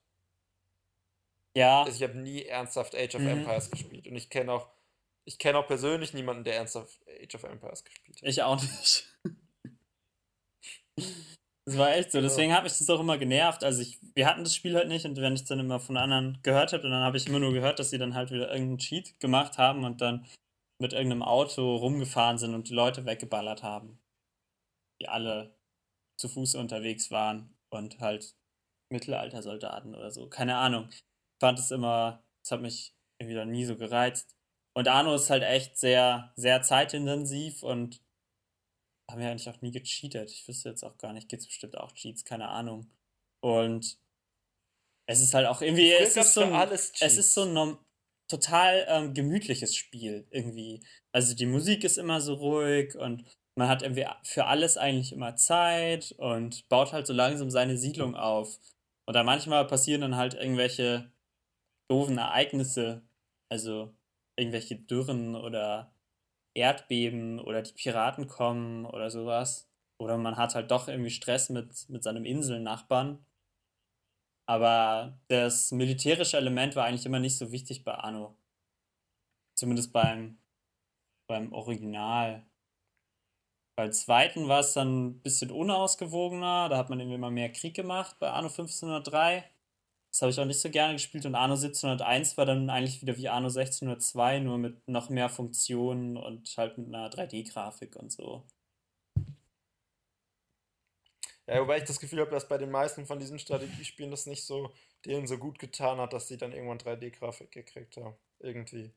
Ja, Also ich habe nie ernsthaft Age of mhm. Empires gespielt und ich kenne auch, ich kenne auch persönlich niemanden, der ernsthaft Age of Empires gespielt hat. Ich auch nicht. Das war echt so. Deswegen hat mich das auch immer genervt. Also ich, wir hatten das Spiel halt nicht und wenn ich dann immer von anderen gehört habe, dann habe ich immer nur gehört, dass sie dann halt wieder irgendeinen Cheat gemacht haben und dann mit irgendeinem Auto rumgefahren sind und die Leute weggeballert haben, die alle zu Fuß unterwegs waren und halt Mittelaltersoldaten oder so. Keine Ahnung. Ich fand es immer, es hat mich irgendwie dann nie so gereizt. Und Arno ist halt echt sehr, sehr zeitintensiv und haben wir eigentlich auch nie gecheatet. Ich wüsste jetzt auch gar nicht, gibt es bestimmt auch Cheats, keine Ahnung. Und es ist halt auch irgendwie, es ist so ein, es ist so ein total ähm, gemütliches Spiel irgendwie. Also die Musik ist immer so ruhig und man hat irgendwie für alles eigentlich immer Zeit und baut halt so langsam seine Siedlung auf. Und dann manchmal passieren dann halt irgendwelche doofen Ereignisse, also irgendwelche Dürren oder Erdbeben oder die Piraten kommen oder sowas. Oder man hat halt doch irgendwie Stress mit, mit seinem Inselnachbarn. Aber das militärische Element war eigentlich immer nicht so wichtig bei Anno. Zumindest beim, beim Original. Beim zweiten war es dann ein bisschen unausgewogener, da hat man irgendwie immer mehr Krieg gemacht bei Anno 1503. Das habe ich auch nicht so gerne gespielt und Anno 1701 war dann eigentlich wieder wie Anno 1602, nur mit noch mehr Funktionen und halt mit einer 3D-Grafik und so. Ja, wobei ich das Gefühl habe, dass bei den meisten von diesen Strategiespielen das nicht so denen so gut getan hat, dass sie dann irgendwann 3D-Grafik gekriegt haben. Irgendwie.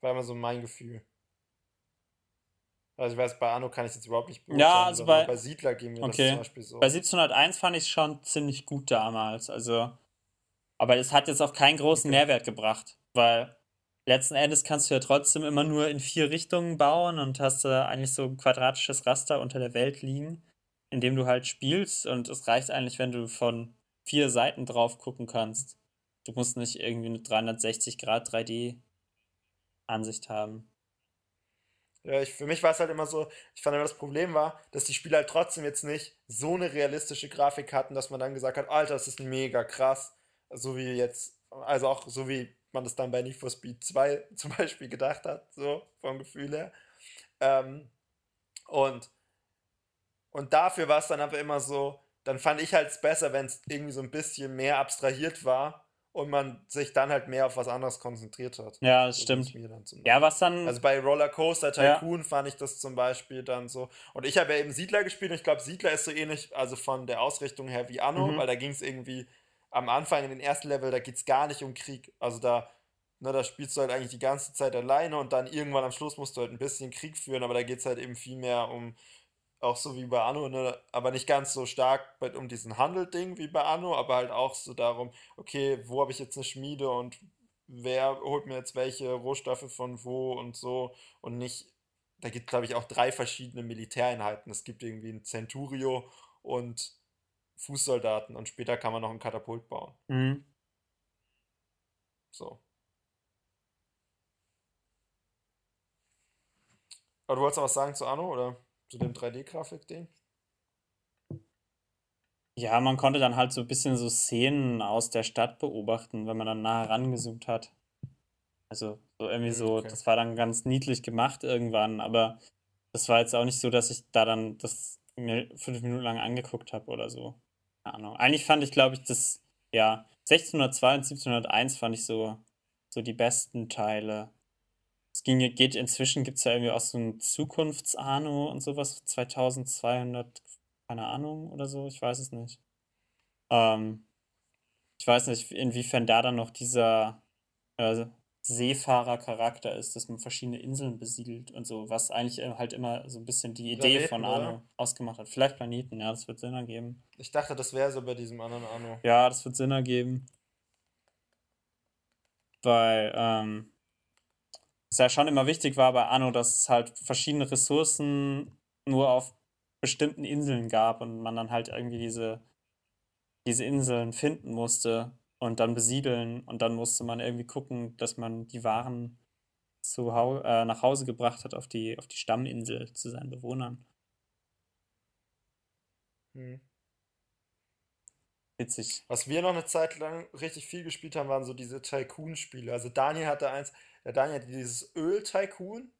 War immer so mein Gefühl. Also ich weiß, bei Anno kann ich jetzt überhaupt nicht beurteilen. Ja, also bei, bei Siedler ging mir okay. das zum Beispiel so. Bei 1701 fand ich es schon ziemlich gut damals. Also, aber es hat jetzt auch keinen großen okay. Mehrwert gebracht, weil letzten Endes kannst du ja trotzdem immer nur in vier Richtungen bauen und hast da eigentlich so ein quadratisches Raster unter der Welt liegen, in dem du halt spielst und es reicht eigentlich, wenn du von vier Seiten drauf gucken kannst. Du musst nicht irgendwie eine 360 Grad 3D Ansicht haben. Ja, ich, für mich war es halt immer so, ich fand immer das Problem war, dass die Spieler halt trotzdem jetzt nicht so eine realistische Grafik hatten, dass man dann gesagt hat, Alter, das ist mega krass. So wie jetzt, also auch so wie man das dann bei Need for Speed 2 zum Beispiel gedacht hat, so vom Gefühl her. Ähm, und, und dafür war es dann aber immer so, dann fand ich halt besser, wenn es irgendwie so ein bisschen mehr abstrahiert war und man sich dann halt mehr auf was anderes konzentriert hat. Ja, das so stimmt. Ja, was dann. Also bei Rollercoaster Tycoon ja. fand ich das zum Beispiel dann so. Und ich habe ja eben Siedler gespielt und ich glaube, Siedler ist so ähnlich, also von der Ausrichtung her wie Anno, mhm. weil da ging es irgendwie am Anfang in den ersten Level, da geht es gar nicht um Krieg. Also da, ne, da spielst du halt eigentlich die ganze Zeit alleine und dann irgendwann am Schluss musst du halt ein bisschen Krieg führen, aber da geht es halt eben viel mehr um auch so wie bei Anno, ne, aber nicht ganz so stark bei, um diesen Handel-Ding wie bei Anno, aber halt auch so darum, okay, wo habe ich jetzt eine Schmiede und wer holt mir jetzt welche Rohstoffe von wo und so und nicht, da gibt es glaube ich auch drei verschiedene Militäreinheiten. Es gibt irgendwie ein Centurio und Fußsoldaten und später kann man noch ein Katapult bauen. Mhm. So. Aber du wolltest noch was sagen zu Anno, oder? Zu dem 3D-Grafik-Ding? Ja, man konnte dann halt so ein bisschen so Szenen aus der Stadt beobachten, wenn man dann nah herangezoomt hat. Also so irgendwie so, okay. das war dann ganz niedlich gemacht irgendwann, aber das war jetzt auch nicht so, dass ich da dann das mir fünf Minuten lang angeguckt habe oder so. Keine Ahnung. Eigentlich fand ich, glaube ich, das, ja, 1602 und 1701 fand ich so, so die besten Teile. Es ging, geht inzwischen, gibt es ja irgendwie auch so ein Zukunftsano und sowas, 2200, keine Ahnung oder so, ich weiß es nicht. Ähm, ich weiß nicht, inwiefern da dann noch dieser äh, Seefahrercharakter ist, dass man verschiedene Inseln besiedelt und so, was eigentlich halt immer so ein bisschen die Idee Planeten, von Anno oder? ausgemacht hat. Vielleicht Planeten, ja, das wird Sinn ergeben. Ich dachte, das wäre so bei diesem anderen Anno. Ja, das wird Sinn ergeben. Weil, ähm, es ja schon immer wichtig war bei Anno, dass es halt verschiedene Ressourcen nur auf bestimmten Inseln gab und man dann halt irgendwie diese, diese Inseln finden musste und dann besiedeln und dann musste man irgendwie gucken, dass man die Waren zu hau äh, nach Hause gebracht hat auf die, auf die Stamminsel zu seinen Bewohnern. Hm. Witzig. Was wir noch eine Zeit lang richtig viel gespielt haben, waren so diese Tycoon-Spiele. Also Daniel hatte eins, der Daniel hatte dieses Öl-Tycoon.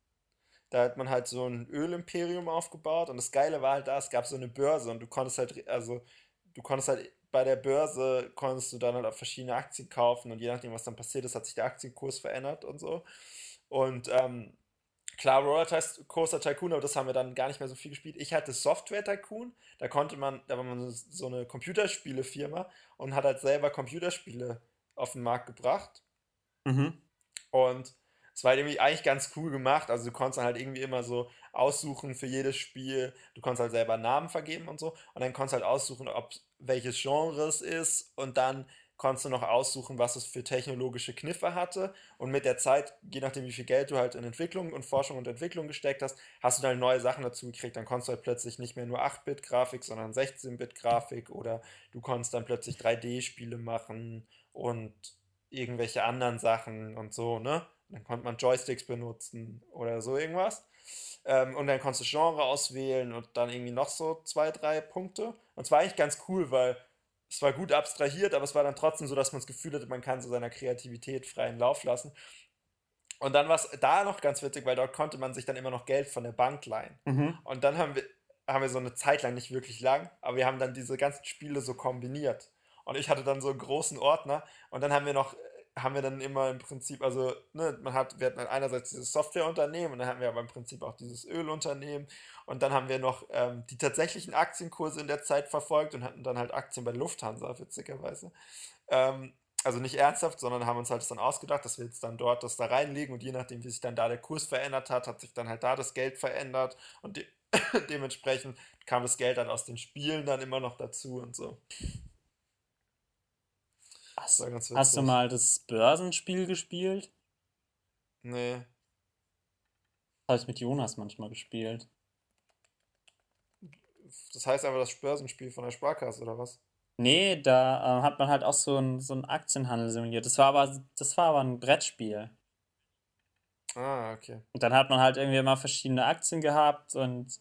Da hat man halt so ein Ölimperium aufgebaut und das Geile war halt da, es gab so eine Börse und du konntest halt, also du konntest halt bei der Börse konntest du dann halt auch verschiedene Aktien kaufen und je nachdem, was dann passiert ist, hat sich der Aktienkurs verändert und so. Und ähm, klar, Roller Coaster Tycoon, aber das haben wir dann gar nicht mehr so viel gespielt. Ich hatte Software Tycoon, da konnte man, da war man so eine Computerspielefirma und hat halt selber Computerspiele auf den Markt gebracht. Mhm. Und es war halt irgendwie eigentlich ganz cool gemacht. Also du konntest dann halt irgendwie immer so aussuchen für jedes Spiel. Du konntest halt selber Namen vergeben und so. Und dann konntest halt aussuchen, ob welches Genre es ist. Und dann konntest du noch aussuchen, was es für technologische Kniffe hatte. Und mit der Zeit, je nachdem, wie viel Geld du halt in Entwicklung und Forschung und Entwicklung gesteckt hast, hast du dann neue Sachen dazu gekriegt. Dann konntest du halt plötzlich nicht mehr nur 8-Bit-Grafik, sondern 16-Bit-Grafik. Oder du konntest dann plötzlich 3D-Spiele machen und irgendwelche anderen Sachen und so, ne? Dann konnte man Joysticks benutzen oder so irgendwas. Ähm, und dann konntest du Genre auswählen und dann irgendwie noch so zwei, drei Punkte. Und es war eigentlich ganz cool, weil es war gut abstrahiert, aber es war dann trotzdem so, dass man das Gefühl hatte, man kann so seiner Kreativität freien Lauf lassen. Und dann war es da noch ganz witzig, weil dort konnte man sich dann immer noch Geld von der Bank leihen. Mhm. Und dann haben wir, haben wir so eine Zeit lang, nicht wirklich lang, aber wir haben dann diese ganzen Spiele so kombiniert. Und ich hatte dann so einen großen Ordner und dann haben wir noch, haben wir dann immer im Prinzip, also, ne, man hat, wir hatten dann einerseits dieses Softwareunternehmen und dann hatten wir aber im Prinzip auch dieses Ölunternehmen und dann haben wir noch ähm, die tatsächlichen Aktienkurse in der Zeit verfolgt und hatten dann halt Aktien bei Lufthansa, witzigerweise. Ähm, also nicht ernsthaft, sondern haben uns halt das dann ausgedacht, dass wir jetzt dann dort das da reinlegen und je nachdem, wie sich dann da der Kurs verändert hat, hat sich dann halt da das Geld verändert und de dementsprechend kam das Geld dann aus den Spielen dann immer noch dazu und so. Hast, hast du mal das Börsenspiel gespielt? Nee. Habe ich mit Jonas manchmal gespielt. Das heißt aber das Börsenspiel von der Sparkasse oder was? Nee, da äh, hat man halt auch so einen so Aktienhandel simuliert. Das war aber, das war aber ein Brettspiel. Ah, okay. Und dann hat man halt irgendwie immer verschiedene Aktien gehabt und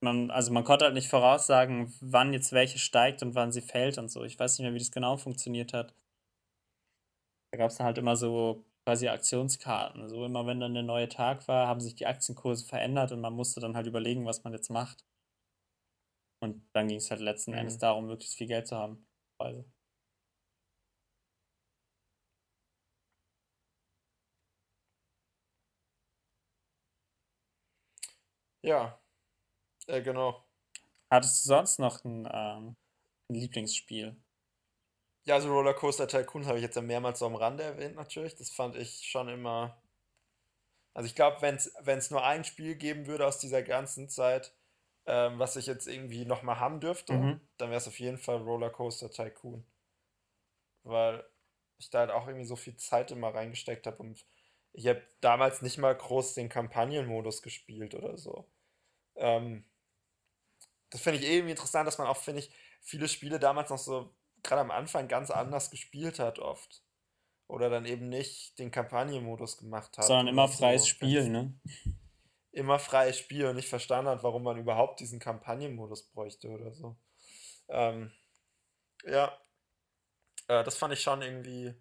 man, also man konnte halt nicht voraussagen, wann jetzt welche steigt und wann sie fällt und so. Ich weiß nicht mehr, wie das genau funktioniert hat. Da gab es dann halt immer so quasi Aktionskarten. So immer wenn dann der neue Tag war, haben sich die Aktienkurse verändert und man musste dann halt überlegen, was man jetzt macht. Und dann ging es halt letzten Endes Mhm. darum, möglichst viel Geld zu haben. Also. Ja, äh, genau. Hattest du sonst noch ein, ähm, ein Lieblingsspiel? Ja, also Rollercoaster Tycoon habe ich jetzt ja mehrmals so am Rande erwähnt natürlich. Das fand ich schon immer. Also ich glaube, wenn es nur ein Spiel geben würde aus dieser ganzen Zeit, ähm, was ich jetzt irgendwie nochmal haben dürfte, Mhm. dann wäre es auf jeden Fall Rollercoaster Tycoon. Weil ich da halt auch irgendwie so viel Zeit immer reingesteckt habe und ich habe damals nicht mal groß den Kampagnenmodus gespielt oder so. Ähm, das finde ich eh irgendwie interessant, dass man auch, finde ich, viele Spiele damals noch so, gerade am Anfang, ganz anders gespielt hat oft. Oder dann eben nicht den Kampagnenmodus gemacht hat. Sondern immer freies so. Spiel, ne? Immer freies Spiel und nicht verstanden hat, warum man überhaupt diesen Kampagnenmodus bräuchte oder so. Ähm, ja, äh, das fand ich schon irgendwie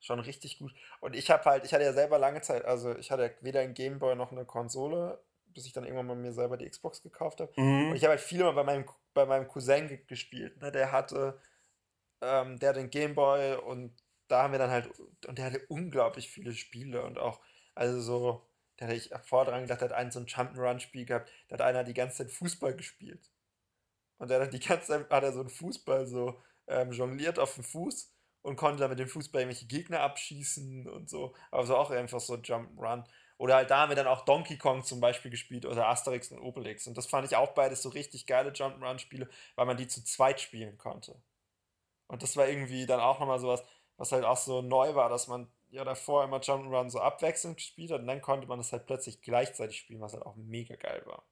schon richtig gut. Und ich habe halt, ich hatte ja selber lange Zeit, also ich hatte weder einen Gameboy noch eine Konsole, bis ich dann irgendwann mal mir selber die Xbox gekauft habe. Und Mhm. ich habe halt viel immer bei meinem, bei meinem Cousin ge- gespielt. Ne? Der hatte, ähm, der hat den Gameboy und da haben wir dann halt, und der hatte unglaublich viele Spiele und auch, also so, da hatte ich vorher dran gedacht, der hat einen so ein Jump'n'Run-Spiel gehabt, da hat einer die ganze Zeit Fußball gespielt. Und der hat die ganze Zeit, hat er so einen Fußball so ähm, jongliert auf dem Fuß und konnte dann mit dem Fußball irgendwelche Gegner abschießen und so. Aber so auch einfach so Jump'n'Run. Oder halt da haben wir dann auch Donkey Kong zum Beispiel gespielt oder Asterix und Obelix. Und das fand ich auch beides so richtig geile Jump'n'Run-Spiele, weil man die zu zweit spielen konnte. Und das war irgendwie dann auch nochmal sowas, was halt auch so neu war, dass man ja davor immer Jump'n'Run so abwechselnd gespielt hat und dann konnte man das halt plötzlich gleichzeitig spielen, was halt auch mega geil war.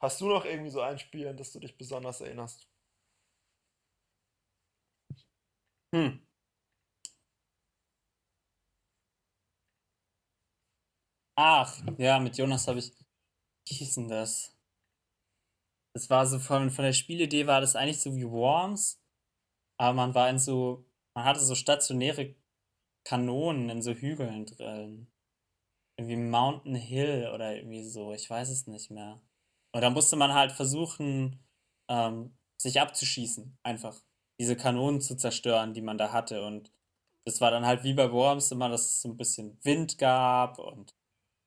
Hast du noch irgendwie so ein Spiel, an das du dich besonders erinnerst? Hm. Ach, ja, mit Jonas habe ich. Wie hieß denn das? Das war so von, von der Spielidee war das eigentlich so wie Worms, aber man war in so, man hatte so stationäre Kanonen in so Hügeln drin. Irgendwie Mountain Hill oder irgendwie so, ich weiß es nicht mehr. Und da musste man halt versuchen, ähm, sich abzuschießen, einfach diese Kanonen zu zerstören, die man da hatte. Und das war dann halt wie bei Worms immer, dass es so ein bisschen Wind gab und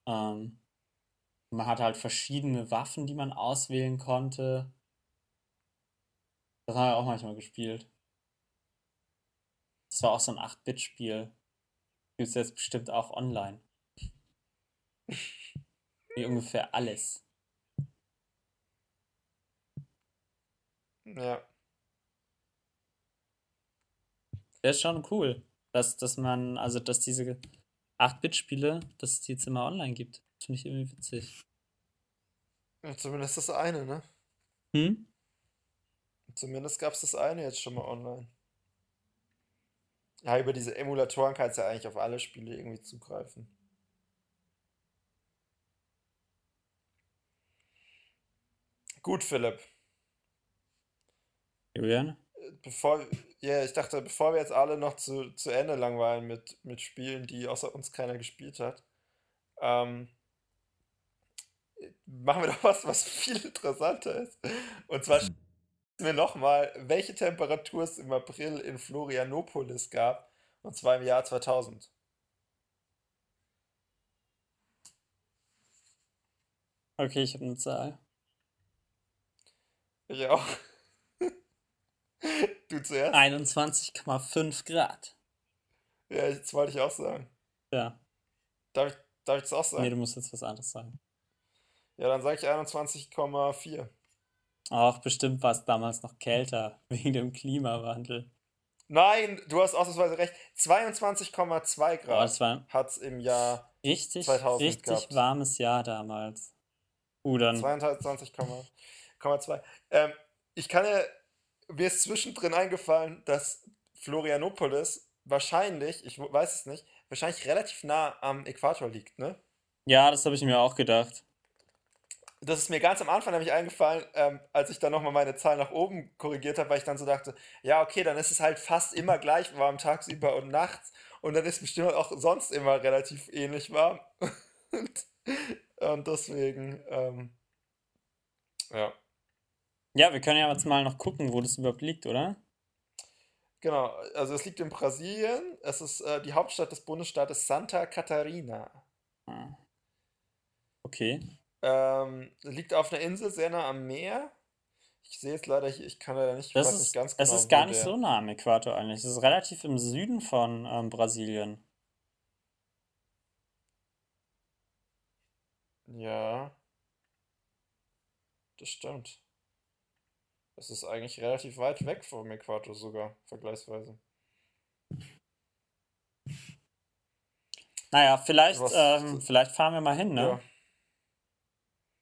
ähm, man hatte halt verschiedene Waffen, die man auswählen konnte. Das haben wir auch manchmal gespielt. Das war auch so ein 8-Bit-Spiel. Gibt es jetzt bestimmt auch online. Wie ungefähr alles. Ja. Das ist schon cool, dass, dass man, also dass diese 8-Bit-Spiele, dass es die jetzt immer online gibt. Das finde ich irgendwie witzig. Ja, Zumindest das eine, ne? Hm? Zumindest gab es das eine jetzt schon mal online. Ja, über diese Emulatoren kannst du ja eigentlich auf alle Spiele irgendwie zugreifen. Gut, Philipp. Julian? Bevor, ja, ich dachte, bevor wir jetzt alle noch zu, zu Ende langweilen mit, mit Spielen, die außer uns keiner gespielt hat, ähm, machen wir doch was, was viel interessanter ist. Und zwar Hm. mir nochmal, welche Temperatur es im April in Florianopolis gab, und zwar im Jahr 2000. Okay, ich habe eine Zahl. Ich auch. Du zuerst? 21,5 Grad. Ja, das wollte ich auch sagen. Ja. Darf ich, darf ich das auch sagen? Nee, du musst jetzt was anderes sagen. Ja, dann sage ich 21,4. Auch bestimmt war es damals noch kälter, wegen dem Klimawandel. Nein, du hast ausnahmsweise recht. 22,2 Boah, Grad war hat es im Jahr richtig, 2000 richtig gehabt. warmes Jahr damals. Uh, dann, 22,2. Ähm, ich kann ja, mir ist zwischendrin eingefallen, dass Florianopolis wahrscheinlich, ich weiß es nicht, wahrscheinlich relativ nah am Äquator liegt, ne? ja, das habe ich mir auch gedacht. Das ist mir ganz am Anfang nämlich eingefallen, ähm, als ich dann nochmal meine Zahl nach oben korrigiert habe, weil ich dann so dachte, ja, okay, dann ist es halt fast immer gleich warm tagsüber und nachts und dann ist bestimmt auch sonst immer relativ ähnlich warm. und, und deswegen, ähm, ja. Ja, wir können ja jetzt mal noch gucken, wo das überhaupt liegt, oder? Genau, also es liegt in Brasilien. Es ist äh, die Hauptstadt des Bundesstaates Santa Catarina. Ah. Okay. Ähm, liegt auf einer Insel sehr nah am Meer. Ich sehe es leider hier, ich kann leider nicht, ich Das ist, ganz es genau, ist gar nicht der. so nah am Äquator eigentlich. Es ist relativ im Süden von ähm, Brasilien. Ja, das stimmt. Es ist eigentlich relativ weit weg vom Äquator sogar, vergleichsweise. Naja, vielleicht, Was, ähm, vielleicht fahren wir mal hin, ne? ja.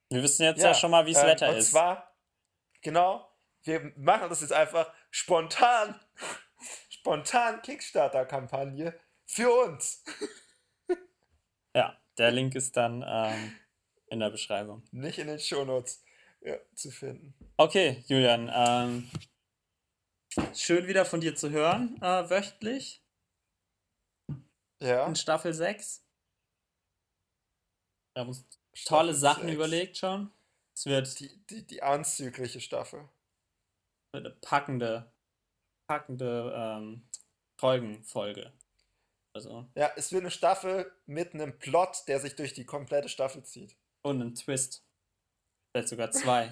Wir wissen jetzt ja Ja, schon mal, wie das ähm, Wetter und ist. zwar, genau, wir machen das jetzt einfach spontan, spontan Kickstarter-Kampagne für uns. Ja, der Link ist dann ähm, in der Beschreibung. Nicht in den Shownotes ja, zu finden. Okay, Julian, ähm, schön wieder von dir zu hören, äh, wöchentlich Ja, in Staffel 6. Wir haben uns Staffel tolle Sachen sechs. überlegt schon. Es wird, Die, die, die anzügliche Staffel. wird eine packende, packende ähm, Folgenfolge. Also, Ja, es wird eine Staffel mit einem Plot, der sich durch die komplette Staffel zieht. und ein Twist. Vielleicht sogar zwei.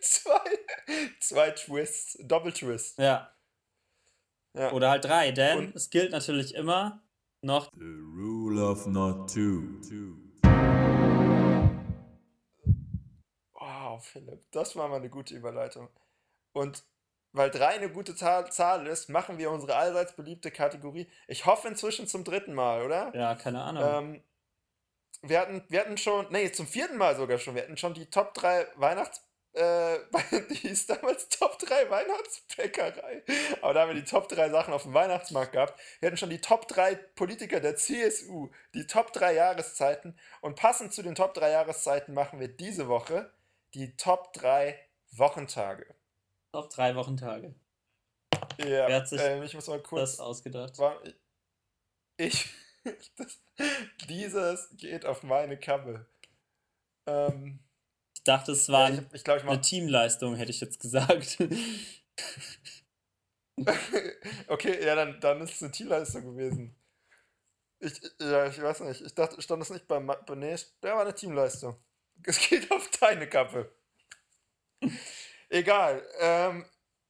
Zwei, zwei Twists, Doppeltwist. Ja. Ja. Oder halt drei, denn Und- es gilt natürlich immer noch The rule of not two. Wow, Philipp, das war mal eine gute Überleitung. Und weil drei eine gute Zahl, Zahl ist, machen wir unsere allseits beliebte Kategorie. Ich hoffe inzwischen zum dritten Mal, oder? Ja, keine Ahnung. Ähm, wir, hatten, wir hatten schon, nee, zum vierten Mal sogar schon, wir hatten schon die Top 3 Weihnachts... Äh, die hieß damals Top 3 Weihnachtsbäckerei. Aber da haben wir die Top 3 Sachen auf dem Weihnachtsmarkt gehabt. Wir hatten schon die Top 3 Politiker der CSU, die Top 3 Jahreszeiten. Und passend zu den Top 3 Jahreszeiten machen wir diese Woche die Top 3 Wochentage. Auf drei Wochentage. Ja, Wer hat sich ähm, ich muss mal Das kurz. ausgedacht. War, ich. Das, dieses geht auf meine Kappe. Ähm, Ich dachte, es war ja, ich ich glaube, ich eine mache. Teamleistung, hätte ich jetzt gesagt. okay, ja, dann, dann ist es eine Teamleistung gewesen. Ich, ja, ich weiß nicht. Ich dachte, stand das nicht bei, nee, der war eine Teamleistung. Es geht auf deine Kappe. Egal. Ähm,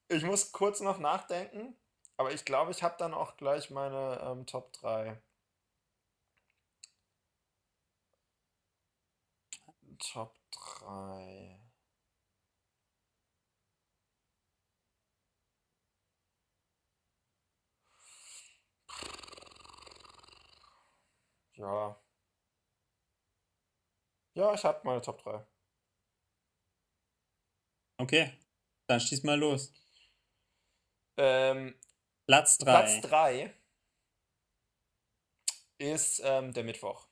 ich muss kurz noch nachdenken, aber ich glaube, ich habe dann auch gleich meine ähm, Top 3. Top 3. Ja. Ja, ich habe meine Top 3. Okay, dann schieß mal los. Ähm, Platz Platz 3. 3 ist ähm, der Mittwoch.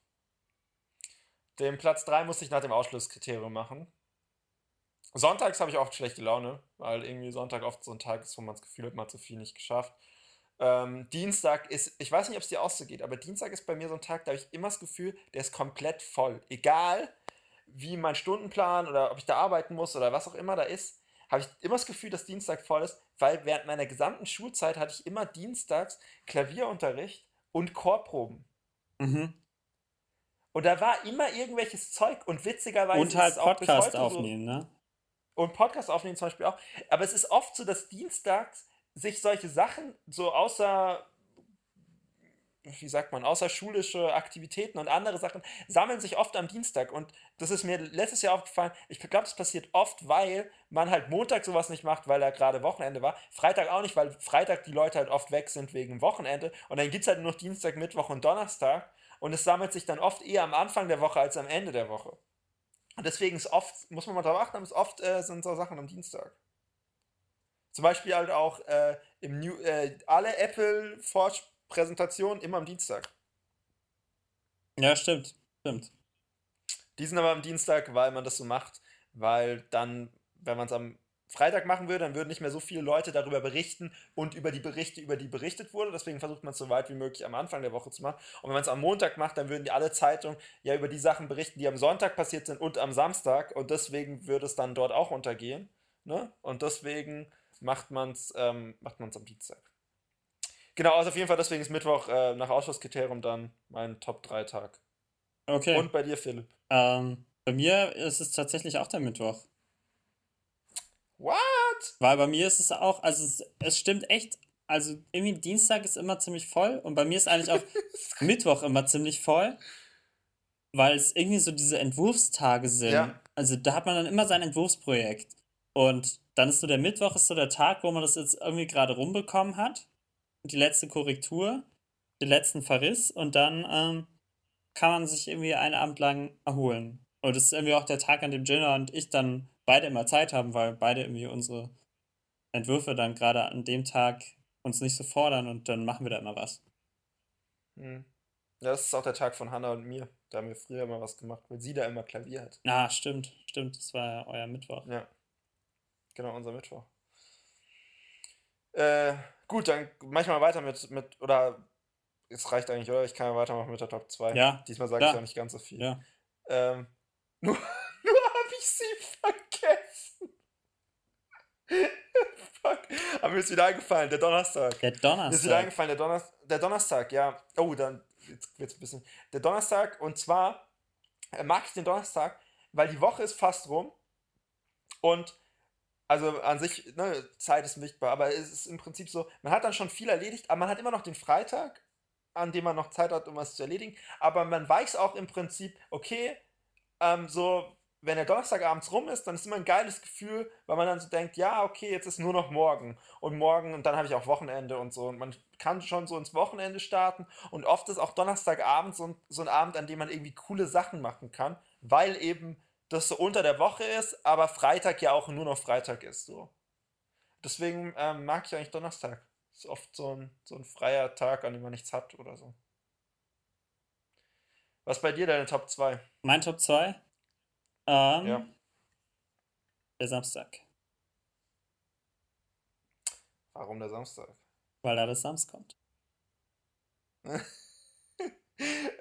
Den Platz 3 musste ich nach dem Ausschlusskriterium machen. Sonntags habe ich oft schlechte Laune, weil irgendwie Sonntag oft so ein Tag ist, wo man das Gefühl hat, man hat zu viel nicht geschafft. Ähm, Dienstag ist, ich weiß nicht, ob es dir auch so geht, aber Dienstag ist bei mir so ein Tag, da habe ich immer das Gefühl, der ist komplett voll. Egal, wie mein Stundenplan oder ob ich da arbeiten muss oder was auch immer da ist, habe ich immer das Gefühl, dass Dienstag voll ist, weil während meiner gesamten Schulzeit hatte ich immer dienstags Klavierunterricht und Chorproben. Mhm. Und da war immer irgendwelches Zeug und witzigerweise Und halt ist es auch bis Podcast heute so. aufnehmen, ne? Und Podcast aufnehmen zum Beispiel auch. Aber es ist oft so, dass dienstags sich solche Sachen so außer, wie sagt man, außerschulische Aktivitäten und andere Sachen sammeln sich oft am Dienstag. Und das ist mir letztes Jahr aufgefallen. Ich glaube, das passiert oft, weil man halt Montag sowas nicht macht, weil da gerade Wochenende war. Freitag auch nicht, weil Freitag die Leute halt oft weg sind wegen Wochenende. Und dann gibt es halt nur noch Dienstag, Mittwoch und Donnerstag. Und es sammelt sich dann oft eher am Anfang der Woche als am Ende der Woche. Und deswegen ist oft, muss man mal darauf achten, ist oft äh, sind so Sachen am Dienstag. Zum Beispiel halt auch äh, im New, äh, alle Apple Forge Präsentationen immer am Dienstag. Ja, stimmt. Stimmt. Die sind aber am Dienstag, weil man das so macht, weil dann, wenn man es am Freitag machen würde, dann würden nicht mehr so viele Leute darüber berichten und über die Berichte, über die berichtet wurde. Deswegen versucht man es so weit wie möglich am Anfang der Woche zu machen. Und wenn man es am Montag macht, dann würden die alle Zeitungen ja über die Sachen berichten, die am Sonntag passiert sind und am Samstag. Und deswegen würde es dann dort auch untergehen. Ne? Und deswegen macht man es ähm, macht man's am Dienstag. Genau, also auf jeden Fall, deswegen ist Mittwoch äh, nach Ausschlusskriterium dann mein Top-3-Tag. Okay. Und bei dir, Philipp? ähm, bei mir ist es tatsächlich auch der Mittwoch. What? Weil bei mir ist es auch, also es, es stimmt echt, also irgendwie Dienstag ist immer ziemlich voll und bei mir ist eigentlich auch Mittwoch immer ziemlich voll, weil es irgendwie so diese Entwurfstage sind. Ja. Also da hat man dann immer sein Entwurfsprojekt. Und dann ist so der Mittwoch ist so der Tag, wo man das jetzt irgendwie gerade rumbekommen hat. Die letzte Korrektur, den letzten Verriss und dann ähm, kann man sich irgendwie einen Abend lang erholen. Und das ist irgendwie auch der Tag, an dem Jenna und ich dann beide immer Zeit haben, weil beide irgendwie unsere Entwürfe dann gerade an dem Tag uns nicht so fordern und dann machen wir da immer was. Hm. Ja, das ist auch der Tag von Hannah und mir. Da haben wir früher immer was gemacht, weil sie da immer Klavier hat. Ah, stimmt, stimmt, das war ja euer Mittwoch. Ja. Genau, unser Mittwoch. Äh, gut, dann manchmal weiter mit, mit, oder es reicht eigentlich, oder? Ich kann ja weitermachen mit der Top 2. Ja, Diesmal sage ich auch nicht ganz so viel. Ja. Ähm, nur habe ich sie vergessen. Fuck. Aber mir ist wieder eingefallen, der Donnerstag. Der Mir ist wieder Donnerstag. eingefallen, der, Donner der Donnerstag, ja. Oh, dann jetzt wird's ein bisschen. Der Donnerstag, und zwar äh, mag ich den Donnerstag, weil die Woche ist fast rum. Und also an sich, ne, Zeit ist sichtbar, aber es ist im Prinzip so, man hat dann schon viel erledigt, aber man hat immer noch den Freitag, an dem man noch Zeit hat, um was zu erledigen. Aber man weiß auch im Prinzip, okay, ähm, so, wenn der Donnerstag abends rum ist, dann ist immer ein geiles Gefühl, weil man dann so denkt, ja, okay, jetzt ist nur noch morgen. Und morgen, und dann habe ich auch Wochenende und so. Und man kann schon so ins Wochenende starten. Und oft ist auch Donnerstagabend so ein, so ein Abend, an dem man irgendwie coole Sachen machen kann, weil eben das so unter der Woche ist, aber Freitag ja auch nur noch Freitag ist. So. Deswegen ähm, mag ich eigentlich Donnerstag. Ist oft so ein, so ein freier Tag, an dem man nichts hat oder so. Was bei dir deine Top 2? Mein Top 2? Ähm, Ja. Der Samstag. Warum der Samstag? Weil da das Sams kommt.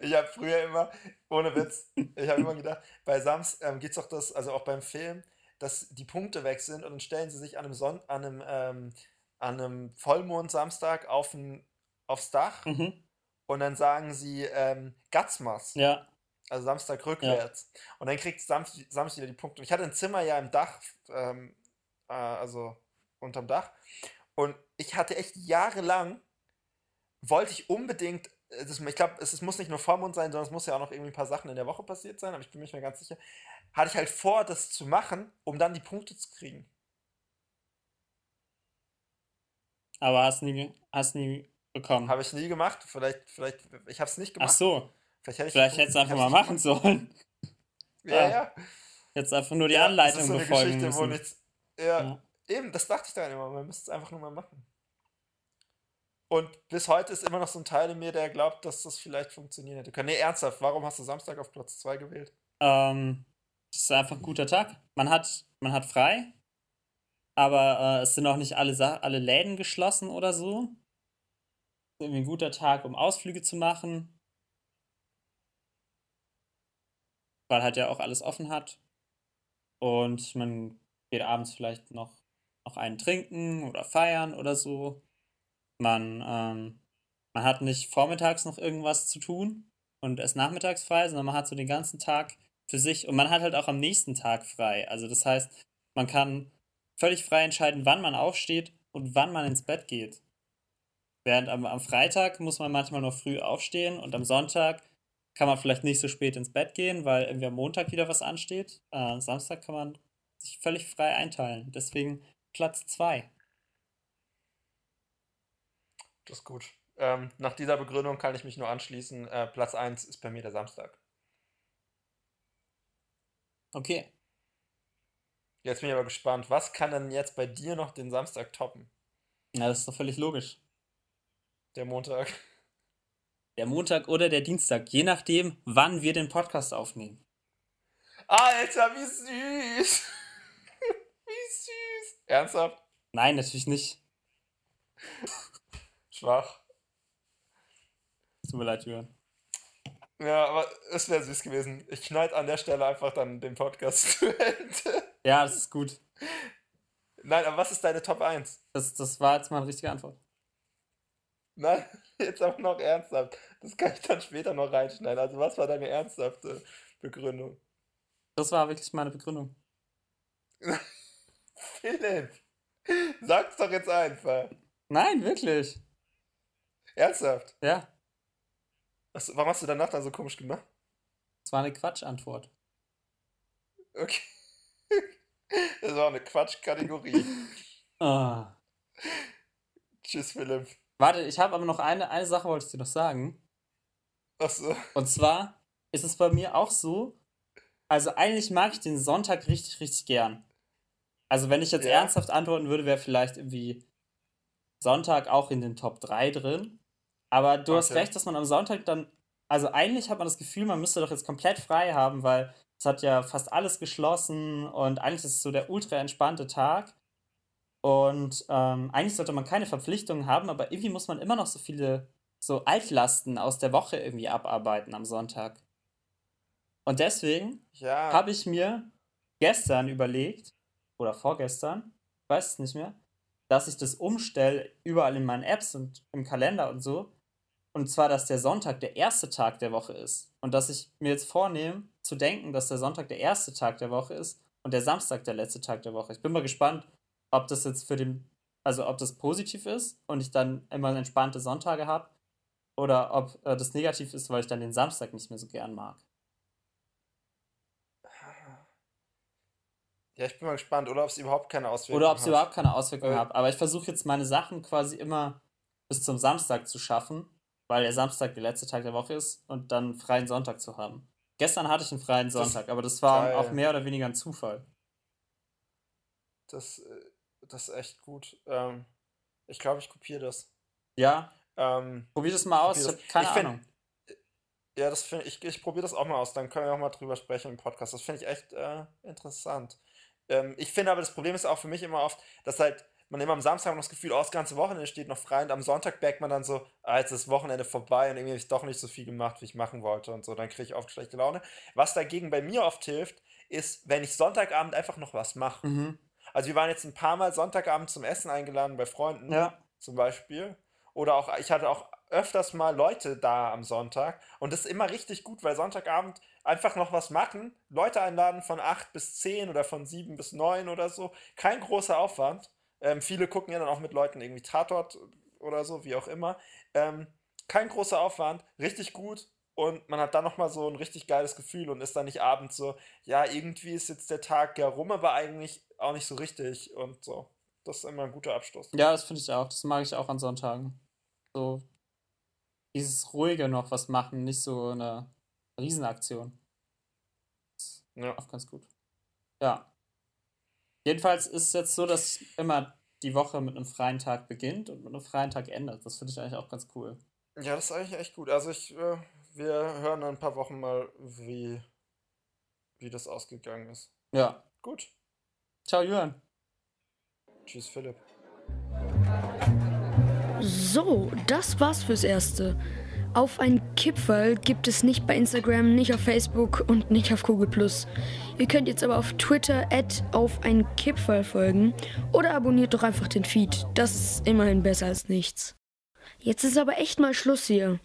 Ich habe früher immer, ohne Witz, ich habe immer gedacht, bei Sams ähm, gibt es doch das, also auch beim Film, dass die Punkte weg sind und dann stellen sie sich an einem, Son an einem, ähm, an einem Vollmond Samstag auf ein, aufs Dach Mhm. und dann sagen sie ähm, Gatzmas, Ja. Also Samstag rückwärts. Und dann kriegt Sams, Sams wieder die Punkte. Und ich hatte ein Zimmer ja im Dach, ähm, äh, also unterm Dach. Und ich hatte echt jahrelang, wollte ich unbedingt, äh, das, ich glaube, es, es muss nicht nur Vormund sein, sondern es muss ja auch noch irgendwie ein paar Sachen in der Woche passiert sein, aber ich bin mir nicht mehr ganz sicher. Hatte ich halt vor, das zu machen, um dann die Punkte zu kriegen. Aber hast nie, hast nie bekommen. Habe ich nie gemacht. Vielleicht, vielleicht, ich habe es nicht Ach gemacht. so, Vielleicht vielleicht hättest du einfach mal machen sollen. Ja, Ah. ja. Jetzt einfach nur die Ja, Anleitung das ist so eine befolgen Geschichte, wo müssen. nichts. Ja, Ja. eben, das dachte ich dann immer. Man müsste es einfach nur mal machen. Und bis heute ist immer noch so ein Teil in mir, der glaubt, dass das vielleicht funktionieren hätte können. Nee, ernsthaft, warum hast du Samstag auf Platz 2 gewählt? Ähm, Das ist einfach ein guter Tag. Man hat, man hat frei, aber äh, es sind auch nicht alle, Sa alle Läden geschlossen oder so. Irgendwie ein guter Tag, um Ausflüge zu machen. Weil halt ja auch alles offen hat. Und man geht abends vielleicht noch, noch einen trinken oder feiern oder so. Man, ähm, man hat nicht vormittags noch irgendwas zu tun und erst nachmittags frei, sondern man hat so den ganzen Tag für sich und man hat halt auch am nächsten Tag frei. Also das heißt, man kann völlig frei entscheiden, wann man aufsteht und wann man ins Bett geht. Während am, am Freitag muss man manchmal noch früh aufstehen und am Sonntag kann man vielleicht nicht so spät ins Bett gehen, weil irgendwie am Montag wieder was ansteht. Äh, Samstag kann man sich völlig frei einteilen. Deswegen Platz 2. Das ist gut. Ähm, nach dieser Begründung kann ich mich nur anschließen. Äh, Platz 1 ist bei mir der Samstag. Okay. Jetzt bin ich aber gespannt, was kann denn jetzt bei dir noch den Samstag toppen? Ja, das ist doch völlig logisch. Der Montag. Der Montag oder der Dienstag, je nachdem, wann wir den Podcast aufnehmen. Alter, wie süß! wie süß! Ernsthaft? Nein, natürlich nicht. Schwach. Tut mir leid, Jürgen. Ja, aber es wäre süß gewesen. Ich schneide an der Stelle einfach dann den Podcast zu Ende. Ja, das ist gut. Nein, aber was ist deine Top 1? Das, das war jetzt mal eine richtige Antwort. Nein, jetzt aber noch ernsthaft. Das kann ich dann später noch reinschneiden. Also, was war deine ernsthafte Begründung? Das war wirklich meine Begründung. Philipp, sag's doch jetzt einfach. Nein, wirklich. Ernsthaft? Ja, Was, warum hast du danach dann so komisch gemacht? das war eine Quatschantwort. Okay. Das war eine Quatschkategorie. Ah. Tschüss, Philipp. Warte, ich habe aber noch eine, eine Sache, wollte ich dir noch sagen. Achso. Und zwar ist es bei mir auch so, also eigentlich mag ich den Sonntag richtig, richtig gern. Also wenn ich jetzt Ja. ernsthaft antworten würde, wäre vielleicht irgendwie Sonntag auch in den Top 3 drin. Aber du hast Okay. recht, dass man am Sonntag dann, also eigentlich hat man das Gefühl, man müsste doch jetzt komplett frei haben, weil es hat ja fast alles geschlossen und eigentlich ist es so der ultra entspannte Tag. Und ähm, eigentlich sollte man keine Verpflichtungen haben, aber irgendwie muss man immer noch so viele so Altlasten aus der Woche irgendwie abarbeiten am Sonntag. Und deswegen Ja. habe ich mir gestern überlegt, oder vorgestern, ich weiß es nicht mehr, dass ich das umstelle überall in meinen Apps und im Kalender und so. Und zwar, dass der Sonntag der erste Tag der Woche ist. Und dass ich mir jetzt vornehme, zu denken, dass der Sonntag der erste Tag der Woche ist und der Samstag der letzte Tag der Woche. Ich bin mal gespannt, ob das jetzt für den, also ob das positiv ist und ich dann immer entspannte Sonntage habe oder ob äh, das negativ ist, weil ich dann den Samstag nicht mehr so gern mag. Ja, ich bin mal gespannt. Oder ob es überhaupt keine Auswirkungen Oder ob es hat. überhaupt keine Auswirkungen hat. Aber ich versuche jetzt meine Sachen quasi immer bis zum Samstag zu schaffen, weil der Samstag der letzte Tag der Woche ist und dann freien Sonntag zu haben. Gestern hatte ich einen freien Sonntag, aber das war geil. auch mehr oder weniger ein Zufall. Das, äh, das ist echt gut. Ähm, ich glaube, ich kopiere das. Ja, Ähm, probier das mal aus. Ich habe keine Ich find- Ahnung. ja, das finde ich, ich probiere das auch mal aus. Dann können wir auch mal drüber sprechen im Podcast. Das finde ich echt äh, interessant. Ähm, ich finde aber, das Problem ist auch für mich immer oft, dass halt man immer am Samstag noch das Gefühl, oh, das ganze Wochenende steht noch frei und am Sonntag merkt man dann so, ah, jetzt ist das Wochenende vorbei und irgendwie habe ich doch nicht so viel gemacht, wie ich machen wollte und so. Dann kriege ich oft schlechte Laune. Was dagegen bei mir oft hilft, ist, wenn ich Sonntagabend einfach noch was mache. Mhm. Also wir waren jetzt ein paar Mal Sonntagabend zum Essen eingeladen bei Freunden Ja. zum Beispiel. Oder auch, ich hatte auch öfters mal Leute da am Sonntag. Und das ist immer richtig gut, weil Sonntagabend einfach noch was machen. Leute einladen von 8 bis 10 oder von 7 bis 9 oder so. Kein großer Aufwand. Ähm, viele gucken ja dann auch mit Leuten irgendwie Tatort oder so, wie auch immer. Ähm, kein großer Aufwand, richtig gut. Und man hat dann nochmal so ein richtig geiles Gefühl und ist dann nicht abends so, ja, irgendwie ist jetzt der Tag ja rum, aber eigentlich auch nicht so richtig und so. Das ist immer ein guter Abschluss. Ja, das finde ich auch. Das mag ich auch an Sonntagen. So dieses ruhige noch was machen, nicht so eine Riesenaktion. Ja. Auch ganz gut. Ja. Jedenfalls ist es jetzt so, dass immer die Woche mit einem freien Tag beginnt und mit einem freien Tag endet. Das finde ich eigentlich auch ganz cool. Ja, das ist eigentlich echt gut. Also ich, äh, wir hören in ein paar Wochen mal, wie, wie das ausgegangen ist. Ja. Gut. Ciao, Jürgen. Tschüss, Philipp. So, das war's fürs Erste. Auf ein Kipferl gibt es nicht bei Instagram, nicht auf Facebook und nicht auf Google+. Ihr könnt jetzt aber auf Twitter at auf ein Kipferl folgen oder abonniert doch einfach den Feed. Das ist immerhin besser als nichts. Jetzt ist aber echt mal Schluss hier.